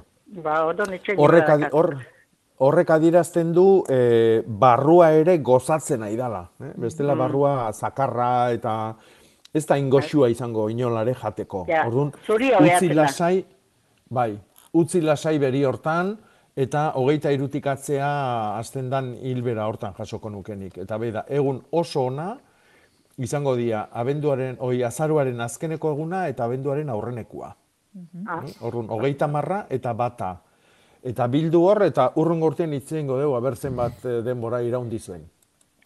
Ba, ondo nitxen Horrek, adi- hor, horrek adirazten du eh, barrua ere gozatzen nahi dala. Eh? Bestela Mm. barrua zakarra eta ez da ingoxua izango inolare jateko. Ja, Orduan, utzi da. lasai, bai, utzi lasai beri hortan, eta hogeita irutikatzea azten dan hilbera hortan jasoko nukenik. Eta beda, egun oso ona, izango dira abenduaren, oi, azaruaren azkeneko eguna eta abenduaren aurrenekua. Eh? Orrun, hogeita marra eta bata. Eta bildu hor, eta urrun gortien itzengo dugu, aber zenbat eh, denbora iraundi zuen.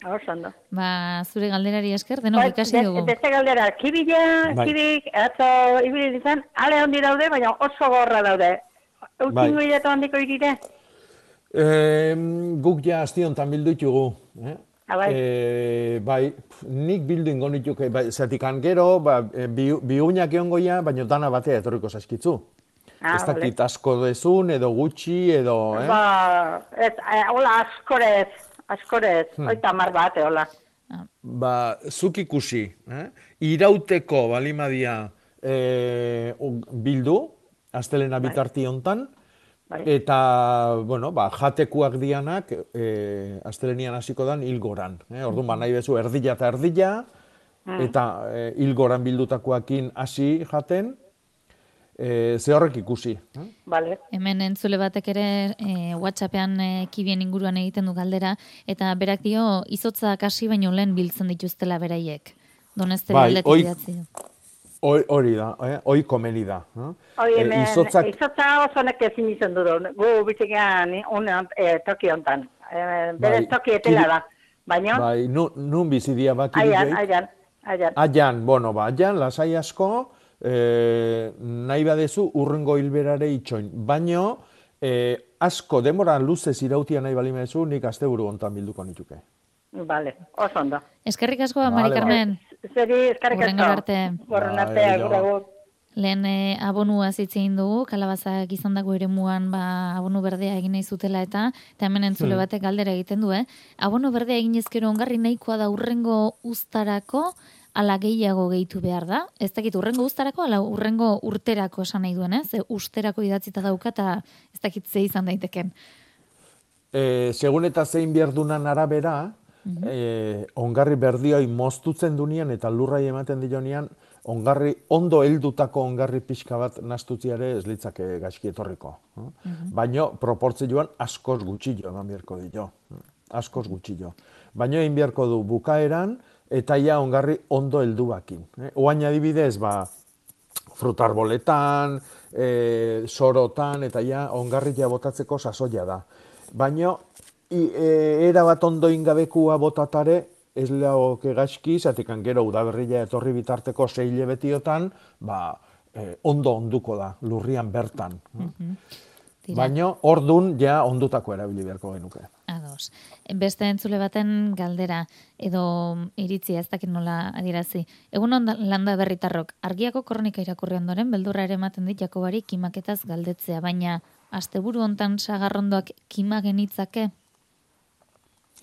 Ondo. Ba, zure galderari esker, denok Bai, ikasi dugu. Beste galdera, kibila, Bai. kibik, atzo ibili izan, ale handi daude, baina oso gorra daude. Bai. Eutin bilatu handiko irire? E, guk ja asti honetan bildu ditugu. Eh? Ah, bai. E, bai, pf, nik bildu ingo nituke, bai, zatikan gero, ba, e, bi, biunak egongo ja, baina dana batea etorriko zaskitzu. Ah, ez dakit asko dezun, edo gutxi, edo... Eh? Ba, ez, eh, hola, askorez, askorez, Hmm. oita mar bate, hola. Ba, zuk ikusi, eh? irauteko balimadia e, bildu, astelena Bai. bitarti hontan, Bai. eta, bueno, ba, jatekuak dianak, e, astelenian hasiko dan hilgoran. Eh? Orduan, ba, nahi bezu, erdila eta erdila, Mm. eta e, hilgoran bildutakoakin hasi jaten, e, ze horrek ikusi. Eh? Vale. Hemen entzule batek ere e, WhatsAppean e, kibien inguruan egiten du galdera, eta berak dio izotzak hasi baino lehen biltzen dituztela beraiek. Donezte Bai, aldetik oi- Hori da, eh? hoi komeni da. Eh? Hoi, E, hemen, izotzak- izotza oso nek ezin izan du, gu bitxekean unean, e, toki hontan. E, bere Bai, toki etela kiri- da. Baina, Bai, nu, nun bizidia bak aian, aian, aian. Aian, bueno, ba, aian, lasai asko, e, nahi badezu urrengo hilberare itxoin. Baino, e, asko demora luzez irautia nahi bali mezu, nik asteburu hontan bilduko nituke. Vale, oso ondo. Eskerrik asko, Vale, Mari vale. Carmen. Zeri, eskarrik asko. arte. Horren arte, agur. Lehen e, abonua zitzein dugu, kalabazak izan dago ere muan ba, abonu berdea egin nahi zutela eta, eta hemen entzule Hmm. batek galdera egiten du, eh? Abono berdea egin ezkero ongarri nahikoa da urrengo uztarako, ala gehiago gehitu behar da. Ez dakit urrengo uztarako, ala urrengo urterako esan nahi duen, eh? Ze usterako idatzita dauka eta ez dakit ze izan daiteken. E, segun eta zein bierdunan arabera, e, ongarri berdioi moztutzen dunean eta lurrai ematen dionean, ongarri, ondo heldutako ongarri pixka bat nastutziare ez litzake gaizki etorriko. eh? Baino, proportzioan askoz gutxillo eman beharko dio. Askoz gutxillo. Baino egin beharko du bukaeran, eta ja ongarri ondo helduakin. Eh? Oain adibidez, ba, frutarboletan, e, sorotan, eta ja ongarria botatzeko sasoia da. Baina, i, e, era bat ondo ingabekua botatare, ez lehoke gaizki, zatikan gero udaberria etorri bitarteko zeile betiotan, ba, e, ondo onduko da, lurrian bertan. Tira. Baina, ordun ja ondutako erabili beharko genuke. Ados. Beste entzule baten galdera, edo iritzia ez dakit nola adierazi. Egun on landa berritarrok, argiako kronika irakurri ondoren, beldurra ere ematen dit Jakobari kimaketaz galdetzea, baina asteburu hontan sagarrondoak kima genitzake?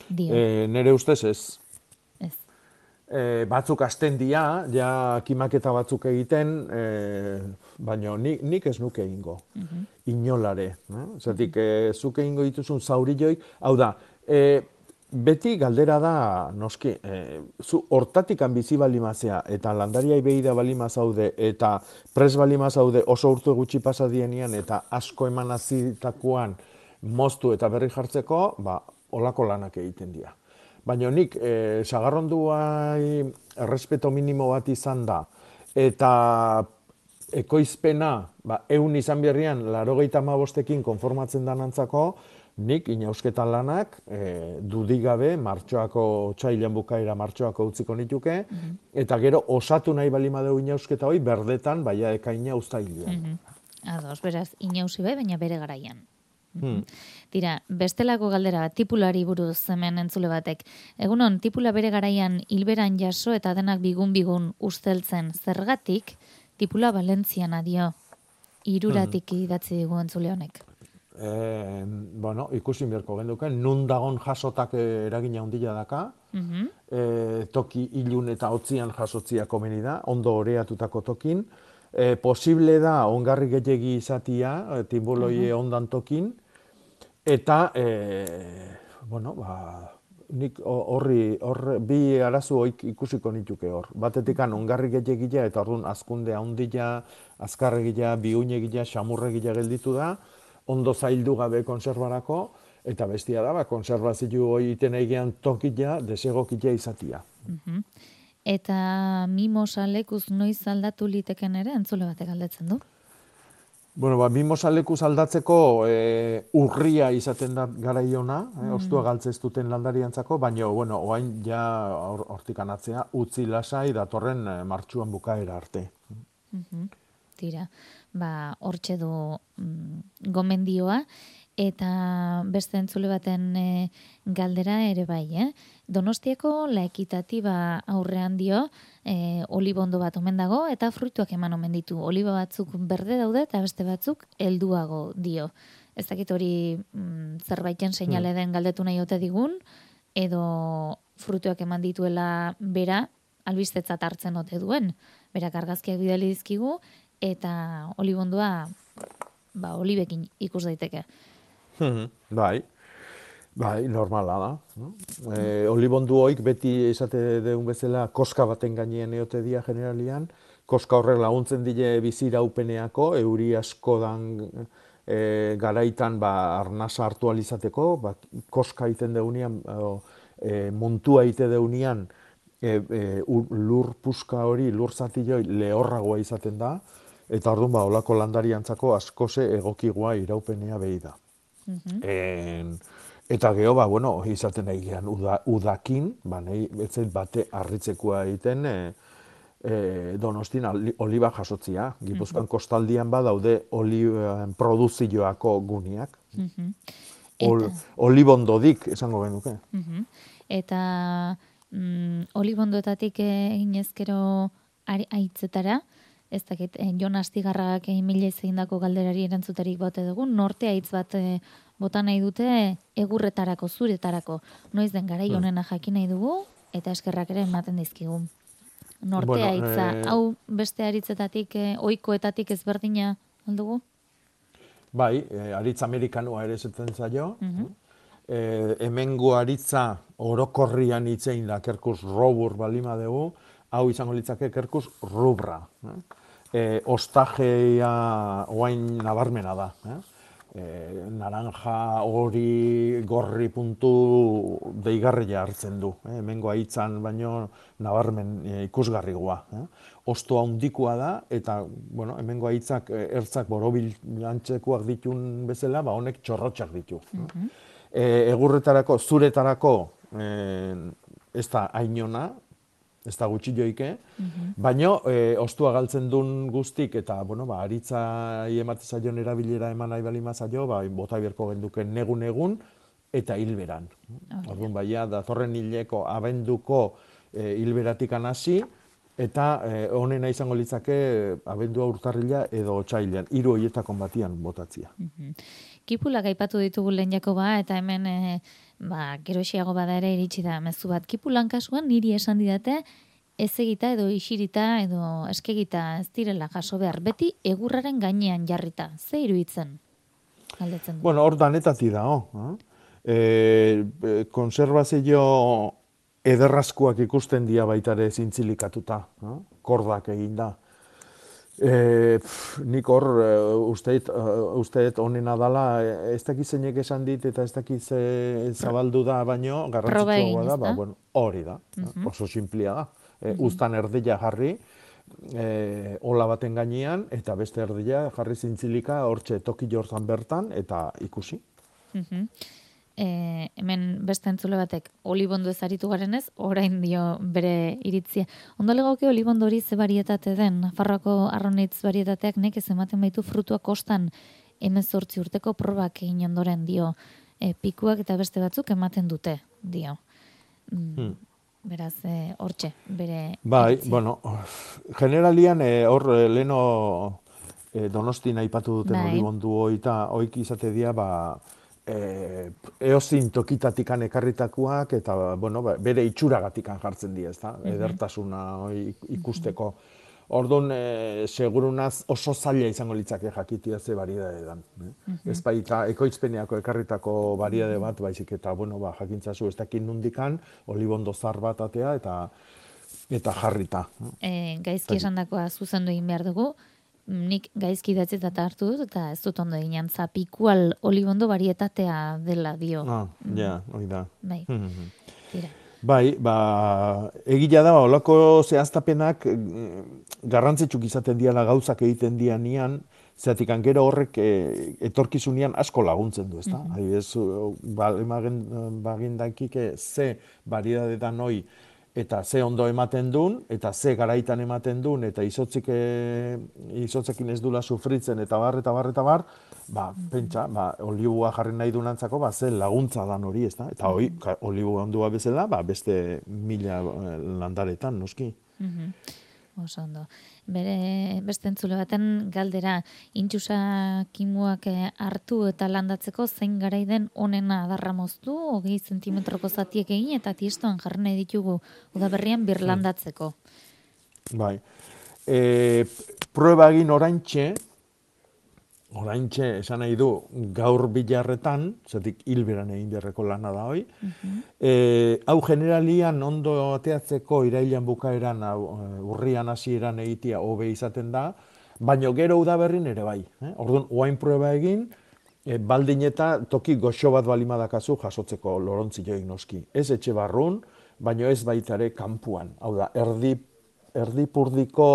Dio. E, nere ustez ez. Ez. E, batzuk hasten dira, ja kimaketa batzuk egiten, e, baina nik, nik ez nuke egingo. Inolare. Eh? Zatik, e, zuk egingo dituzun zaurioik, hau da, e, beti galdera da, noski, e, zu hortatikan bizi balimazea, eta landariai behida balimazaude, eta pres balimazaude oso urte gutxi pasadienian, eta asko eman azitakoan moztu eta berri jartzeko, ba, olako lanak egiten dira. Baina nik, e, sagarronduai errespeto minimo bat izan da, eta ekoizpena, ba, eun izan berrian, laro gehieta konformatzen danantzako, nik inausketan lanak e, dudigabe martxoako txailan bukaera martxoako utziko nituke, eta gero osatu nahi bali madeu inausketa hoi berdetan, baina ekaina uztailean. Mhm. Ados, beraz, inausi bai, baina bere garaian. Hmm. Tira, bestelako galdera bat, tipulari buruz hemen entzule batek. Egunon, tipula bere garaian hilberan jaso eta denak bigun-bigun usteltzen zergatik, tipula Valentzian adio. Iruratik idatzi digu entzule honek. E, bueno, ikusi beharko genduke, nun dagon jasotak eragina handia daka, Mhm. e, toki ilun eta hotzian jasotzia komeni da, ondo oreatutako tokin. E, posible da ongarri gehiagi izatia, e, timboloi ondan tokin, eta, e, bueno, ba, nik ho- horri, horre, bi arazu hoik ikusiko nituke hor. Batetikan ongarri gehiagia eta orduan azkunde handia, azkarregia, biunegia, xamurregia gelditu da, ondo zaildu gabe konserbarako, eta bestia da, ba, konservazio hori iten egian tokila, desegokia izatia. Mhm. Eta mimosa lekuz noiz aldatu liteken ere entzule batek galdetzen du. Bueno, ba, mimosa lekuz aldatzeko e, urria izaten da garaiona, eh, Mm. ostua galtzez duten landariantzako, baina, bueno, oain ja hor- hortik anatzea, utzi lasai datorren eh, martxuan bukaera arte. Mhm. Tira, ba, hortxe du mm, gomendioa, eta beste entzule baten e, galdera ere bai, eh? Donostiako la ekitatiba aurrean dio, e, olibondo bat omen dago, eta fruituak eman omen ditu. Oliba batzuk berde daude, eta beste batzuk helduago dio. Ez dakit hori mm, zerbaiten seinale den galdetu nahi ote digun, edo fruituak eman dituela bera, albistetzat hartzen ote duen. berak argazkiak bidali dizkigu, eta olibondua, ba, olibekin ikus daiteke. Mhm, bai, bai, normala da. no? E, olibondu hoik beti esate deun bezala koska baten gainean eote dia generalian, koska horrek laguntzen dile bizira upeneako, euri asko dan e, garaitan ba, arnasa hartu alizateko, ba, koska iten deunean, o, e, montua ite deunean, e, e, ur- lur puska hori, lur zatiloi lehorragoa izaten da, eta orduan ba, olako landariantzako askose egokigoa iraupenea behi da. En, eta geho, ba, bueno, izaten nahi gehan, uda, udakin, ba, nahi, etzen bate harritzekoa egiten, e, e, donostin ali- oliba jasotzia. Gipuzkoan kostaldian badaude oliben produzioako guniak. Mhm. Ol, olibondodik, esango genuke. Mhm. Eta mm, olibondoetatik egin ezkero ari- aitzetara, ez dakit, eh, Jon Astigarrak egin mila egindako galderari erantzutarik bote dugu, norte aitz bat eh, bota nahi dute egurretarako, zuretarako. Noiz den garai Hmm. honena jakin nahi dugu, eta eskerrak ere ematen dizkigu. Norte Bueno, aitza, eh, hau beste aritzetatik, eh, ohikoetatik ezberdina aldugu? Bai, e, aritz amerikanoa ere esaten zaio. Mhm. E, hemengo aritza orokorrian itzein da kerkus robur balima dugu, hau izango litzake kerkus rubra. Eh? E, ostajea oain nabarmena da. Eh? E, naranja, hori, gorri puntu deigarria hartzen du. Eh? Hemengo aitzan baino nabarmen e, ikusgarrigoa. Eh? Osto handikoa da, eta bueno, hemengo aitzak ertzak borobil antzekoak ditun bezala, ba honek txorrotxak ditu. E, egurretarako, zuretarako, e, ez da ainona, ez da gutxi joike, baino e, ostua galtzen duen guztik, eta, bueno, ba, aritza emate zaion erabilera eman nahi bali mazaio, ba, bota berko genduke negun-egun, eta hilberan. Orduan, baia, datorren hileko abenduko e, hilberatik hasi, eta e, honena izango litzake e, abendua urtarrila edo otsailean, hiru horietako batian botatzia. Kipulak aipatu ditugu lehen Jakoba, eta hemen e, ba, geroxiago bada ere iritsi da mezu bat. Kipulan kasuan niri esan didate ez egita edo isirita edo eskegita ez direla jaso behar. Beti egurraren gainean jarrita. Ze iruditzen? Galdetzen. Bueno, hor danetati da, oh. E, konservazio ederrazkoak ikusten dia baitare zintzilikatuta, eh? kordak egin da. E, pff, nik hor e, usteet, uh, onena dala, e, ez dakit zeinek esan dit eta ez dakit ze zabaldu da baino, garrantzitsua da, ba, bueno, hori da, eh, Mhm. oso simplia da. E, Mhm. Uztan erdia jarri, e, ola baten gainean, eta beste erdia jarri zintzilika, hortxe toki jortzan bertan, eta ikusi. Mhm. E, hemen beste entzule batek olibondo ez aritu garenez, orain dio bere iritzia. Ondo legoke olibondo hori ze barietate den, Nafarroako arronitz barietateak nekez ematen baitu frutua kostan emezortzi urteko probak egin ondoren dio. E, pikuak eta beste batzuk ematen dute, dio. Mm, Hmm. Beraz, e, hortxe, bere Bai, iritzia. bueno, generalian eh, hor eh, leno eh, donostin aipatu duten Bai. olibondu hoi eta oik izate dira, ba, eh, eozin tokitatikan ekarritakoak eta bueno, ba, bere itxuragatikan jartzen dira, ezta? Mhm. Edertasuna hoi ikusteko. Orduan, e, segurunaz oso zaila izango litzake jakitia ze variedade dan. Eh? Mhm. Ez baita ekoitzpeneako ekarritako variade bat, baizik eta, bueno, ba, jakintzazu ez dakit nundikan, olibondo zar bat atea eta eta jarrita. e, gaizki esandakoa zuzendu egin behar dugu, nik gaizki idatzita eta hartu dut, eta ez dut ondo egin zapikual olibondo varietatea dela dio. Ah, ja, hori da. Bai. Tira. Bai, ba, egila da, ba, olako zehaztapenak eh, garrantzitsuk izaten diala gauzak egiten dianian, zeatik gero horrek e, etorkizunean asko laguntzen du, ezta? Mhm. Adibidez, uh, ba, emagen, bagindakike ze variedade da noi eta ze ondo ematen duen, eta ze garaitan ematen duen, eta izotzik, e, izotzekin ez dula sufritzen, eta bar, eta bar, eta bar, ba, pentsa, ba, olibua jarri nahi dunantzako, ba, ze laguntza dan hori, ezta? Eta hori, olibua ondua bezala, ba, beste mila eh, landaretan, noski. Mhm. Oso ondo. Bere beste entzule baten galdera, intxusa kimuak eh, hartu eta landatzeko zein garai den onena adarra moztu, hogei zentimetroko zatiek egin eta tiestoan jarri nahi ditugu udaberrian birlandatzeko. Bai. e, prueba egin oraintxe, oraintxe esan nahi du gaur bilarretan, zetik hilberan egin beharreko lana da hoi, e, hau generalian ondo ateatzeko irailan bukaeran, hau, e, urrian hasieran egitea hobe izaten da, baino gero udaberrin ere bai. Eh? Orduan, oain prueba egin, e, baldin eta toki goxo bat balimadakazu jasotzeko lorontzi joik noski. Ez etxe barrun, baino ez baitare kanpuan. Hau da, erdi, erdipurdiko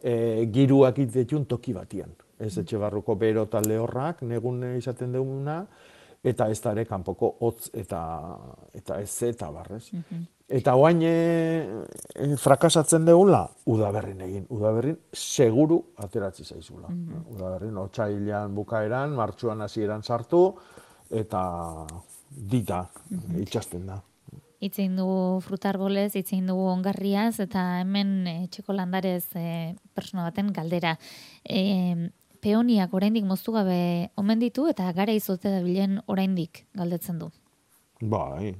e, giruak itetun toki batian ez etxe barruko bero eta lehorrak, negun izaten duguna, eta ez da ere kanpoko hotz eta, eta ez eta barrez. Eta oain e, e, frakasatzen dugula, udaberrin egin. Udaberrin seguru ateratzi zaizula. Mm -hmm. Udaberrin otxailan bukaeran, martxuan hasieran sartu, eta dita mm itxasten da. Itzein dugu frutarbolez, itzein dugu ongarriaz, eta hemen e, txeko landarez e, persona baten galdera. E, peoniak oraindik moztu gabe omen ditu eta gara izote da bilen oraindik galdetzen du. Bai,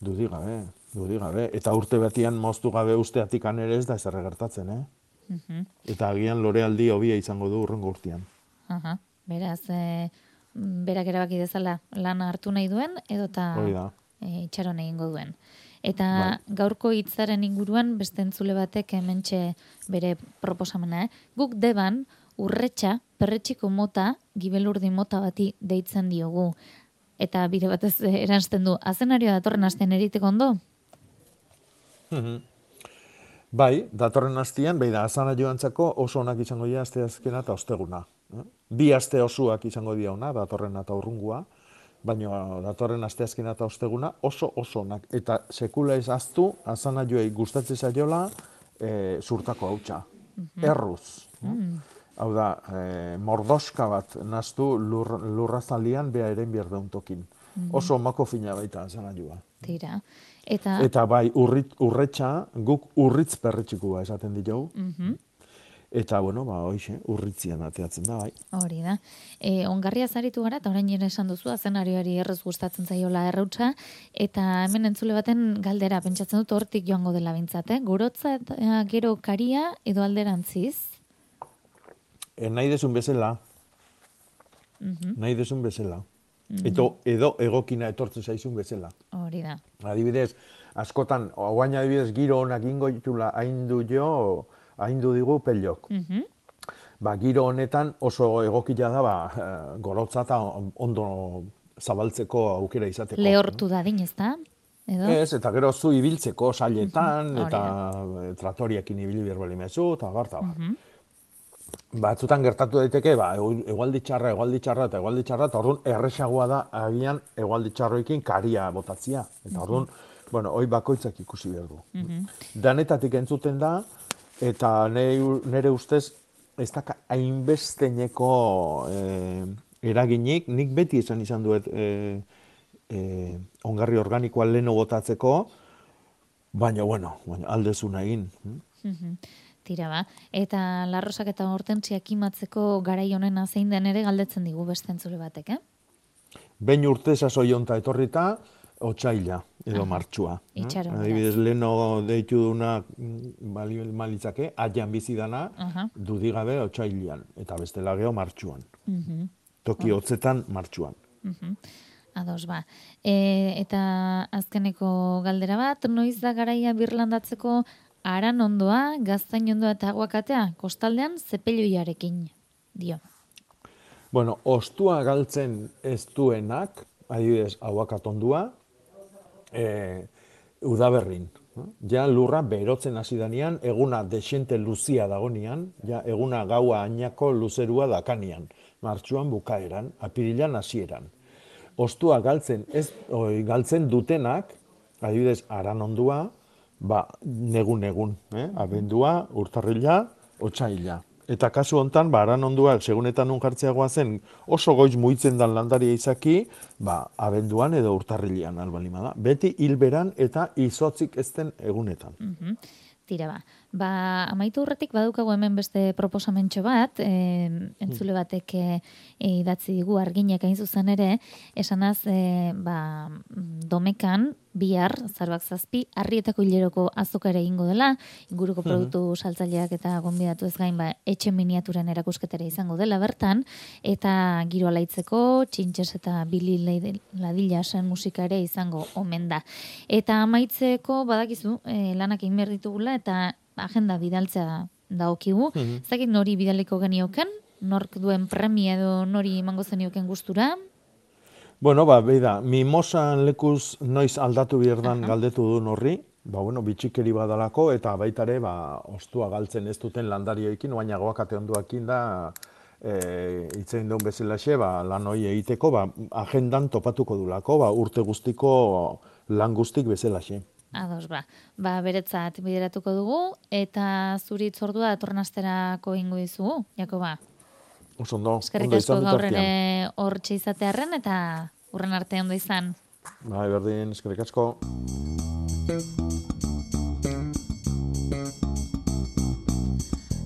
dudi gabe, dudi gabe. Eta urte batian moztu gabe usteatik ere ez da ez gertatzen, eh? Uh Eta agian lorealdi hobia izango du urrengo urtean. Aha, beraz, e, berak erabaki dezala lan hartu nahi duen, edo eta e, itxaron egingo duen. Eta bai. gaurko hitzaren inguruan beste entzule batek hementxe bere proposamena, eh? Guk deban, urretxa, perretxiko mota, gibelurdi mota bati deitzen diogu. Eta bide batez eransten du, azenario datorren astean eriteko ondo? Mhm. bai, datorren astean, bai da, azana joantzako oso onak izango dira aste azkena eta osteguna. Eh? Bi aste osuak izango dira ona, datorren eta urrungua, baina datorren aste azkena eta osteguna oso oso onak. Eta sekula ez aztu, azana joei gustatzen zaiola, e, zurtako hautsa. Mm Erruz. Mm hau da, e, mordoska bat naztu lur, lurrazalian beha eren behar dauntokin. Mm Oso mako fina baita zan joa. Tira. Eta... Eta bai, urrit, urretxa, guk urritz perretxikua esaten ditugu. Mm Eta, bueno, ba, hoxe, urritzian ateatzen da, bai. Hori da. E, ongarria zaritu gara, eta orain jene esan duzu, azenarioari errez gustatzen zaiola errautza, eta hemen entzule baten galdera, pentsatzen dut hortik joango dela bintzat, eh? Gurotza gero karia edo alderantziz? E, nahi desun bezala, mm nahi desun bezala. Mm Eto, edo egokina etortzen zaizun bezala. Hori da. Adibidez, askotan, oain adibidez, giro honak ingo ditula haindu jo, haindu digu peliok. Mm Ba, giro honetan oso egokila da, ba, eh, gorotza eta ondo zabaltzeko aukera izateko. Lehortu da din, ez da? Edo? Ez, eta gero zu ibiltzeko sailetan, eta tratoriakin ibili berbali mezu, eta barta, ba batzutan gertatu daiteke, ba, egualdi txarra, egualdi txarra eta egualdi txarra, eta orduan erresagoa da agian egualdi txarroekin karia botatzia. Eta orduan, bueno, hoi bakoitzak ikusi behar du. Mm Danetatik entzuten da, eta nire ustez, ez da hainbesteneko eh, eraginik, nik beti esan izan duet eh, eh, ongarri organikoa leheno botatzeko, baina, bueno, baina aldezuna egin. Mm Tira ba. Eta larrosak eta hortentziak imatzeko garai honen zein den ere galdetzen digu bestentzure batek, eh? Behin urte sasoi honta etorrita, otxaila edo martxua. Eh? Itxaron. Adibidez, leno deitu duna bali malitzake, aian bizi dana, dudigabe otxailian, eta bestela geho martxuan. Toki hotzetan martxuan. Ados ba. E, eta azkeneko galdera bat, noiz da garaia birlandatzeko aran ondoa, gaztain ondoa eta aguakatea, kostaldean zepelioiarekin, dio. Bueno, ostua galtzen ez duenak, adibidez, aguakat ondua, e, udaberrin. Ja lurra berotzen hasi danean, eguna desente luzia dagonian, ja eguna gaua ainako luzerua dakanian, martxuan bukaeran, apirilan hasieran. Ostua galtzen ez oi, galtzen dutenak, adibidez, aran ondua, ba, negun egun, eh? abendua, urtarrila, otxaila. Eta kasu hontan, ba, aran onduak, segunetan nun jartzeagoa zen, oso goiz muitzen dan landaria izaki, ba, abenduan edo urtarrilean albalima da. Beti hilberan eta izotzik ezten egunetan. Mm Tira ba, Ba, amaitu horretik badukagu hemen beste proposamentxo bat, e, entzule batek e, idatzi digu arginek hain zuzen ere, esanaz, e, ba, domekan, bihar, zarbak zazpi, harrietako hileroko azoka ere ingo dela, inguruko Mhm. produktu saltzaileak eta gonbidatu ez gain, ba, etxe miniaturen erakusketera izango dela bertan, eta giro alaitzeko, txintxes eta bili ladila zen musika ere izango omen da. Eta amaitzeko, badakizu, e, lanak egin behar ditugula, eta agenda bidaltzea daokigu. Mhm. Ez dakit nori bidaliko genioken, nork duen premia edo nori emango zenioken gustura, Bueno, ba, beida, mimosan lekuz noiz aldatu bierdan galdetu du horri, ba, bueno, bitxikeri badalako, eta baitare, ba, ostua galtzen ez duten landarioekin, baina goakate onduakin da, e, itzein duen bezalaxe, ba, lan hori egiteko, ba, agendan topatuko dulako, ba, urte guztiko lan guztik bezalaxe. Ados, ba. Ba, beretzat bideratuko dugu, eta zuri itzordua datornasterako ingo dizugu, Jakoba. Oso ondo, Eskerrik asko izan gaur bitartean. ere hor izatearren eta urren arte ondo izan. Bai, berdin, eskerrik asko.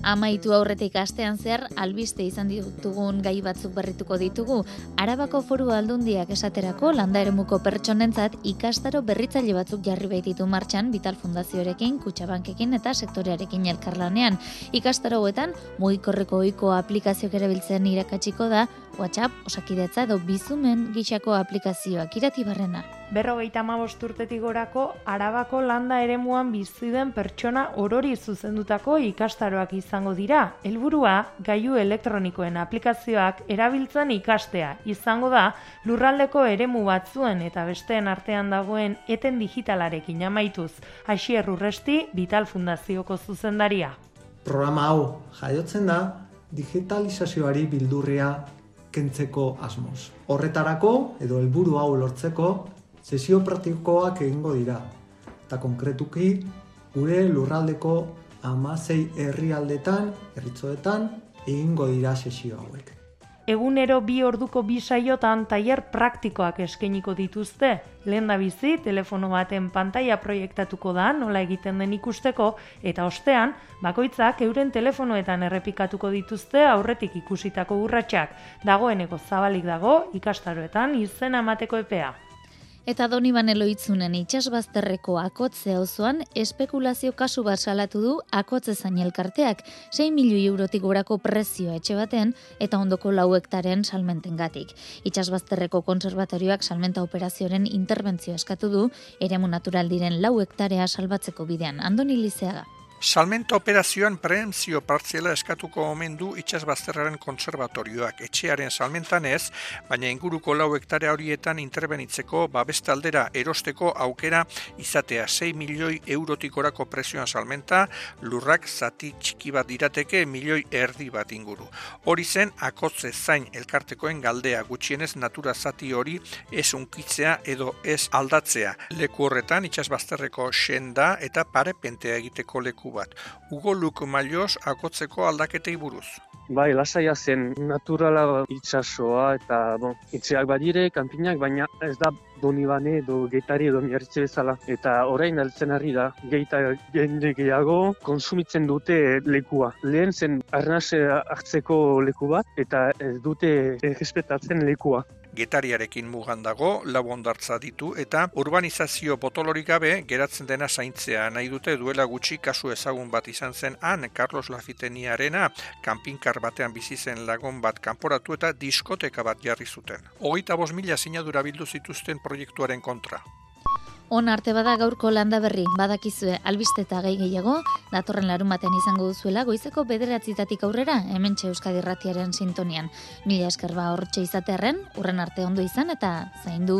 Amaitu aurretik astean zer albiste izan ditugun gai batzuk berrituko ditugu. Arabako foru aldundiak esaterako landa eremuko pertsonentzat ikastaro berritzaile batzuk jarri baititu martxan Vital Fundazioarekin, Kutxabankekin eta sektorearekin elkarlanean. Ikastaro hauetan mugikorreko ohiko aplikazioak erabiltzen irakatsiko da WhatsApp, osakidetza edo bizumen gixako aplikazioak irati barrena. Berrogeita hamabost urtetik gorako Arabako landa eremuan bizi den pertsona orori zuzendutako ikastaroak izango dira. Helburua gailu elektronikoen aplikazioak erabiltzen ikastea izango da lurraldeko eremu batzuen eta besteen artean dagoen eten digitalarekin amaituz. Asier Urresti, Vital Fundazioko zuzendaria. Programa hau jaiotzen da digitalizazioari bildurria kentzeko asmoz. Horretarako edo helburu hau lortzeko sesio praktikoak egingo dira. Eta konkretuki gure lurraldeko amasei herrialdetan, herritzoetan, egingo dira sesio hauek. Egunero bi orduko bi saiotan tailer praktikoak eskainiko dituzte. Lehen bizi, telefono baten pantaila proiektatuko da, nola egiten den ikusteko, eta ostean, bakoitzak euren telefonoetan errepikatuko dituzte aurretik ikusitako urratsak. Dagoeneko zabalik dago, ikastaroetan izena emateko epea. Eta doni banelo itzunen itxasbazterreko akotze auzoan espekulazio kasu bat salatu du akotze zain elkarteak, 6 milioi eurotik gorako prezioa etxe baten eta ondoko lau hektaren salmentengatik. Itxasbazterreko konservatorioak salmenta operazioaren interbentzio eskatu du, eremu natural diren lau hektarea salbatzeko bidean. Andoni Lizeaga. Salmenta operazioan prehentzio partziela eskatuko omen du itxasbazterraren konservatorioak etxearen salmentan ez, baina inguruko lau hektarea horietan interbenitzeko babeste aldera erosteko aukera izatea 6 milioi eurotik orako prezioan salmenta, lurrak zati txiki bat dirateke milioi erdi bat inguru. Hori zen akotze zain elkartekoen galdea gutxienez natura zati hori ez unkitzea edo ez aldatzea. Leku horretan itxasbazterreko senda eta parepentea egiteko leku bat. Ugo Luk Mailos akotzeko aldaketei buruz. Bai, lasaia zen naturala itsasoa eta bon, itxeak badire, kanpinak, baina ez da doni bane edo geitari edo miarritze bezala. Eta orain altzen ari da, geita jende gehiago konsumitzen dute lekua. Lehen zen arnase hartzeko leku bat eta ez dute respetatzen lekua. Getariarekin mugan dago, lau ondartza ditu eta urbanizazio potolorik gabe geratzen dena zaintzea nahi dute duela gutxi kasu ezagun bat izan zen han Carlos Lafiteniarena kanpinkar batean bizi zen lagun bat kanporatu eta diskoteka bat jarri zuten. Hogeita bost mila sinadura bildu zituzten proiektuaren kontra. On arte bada gaurko landa berri, badakizue albiste eta gehi gehiago, datorren larun batean izango duzuela goizeko bederatzitatik aurrera, hemen Euskadi Ratiaren sintonian. Mila eskerba hortxe izatearen, urren arte ondo izan eta zaindu.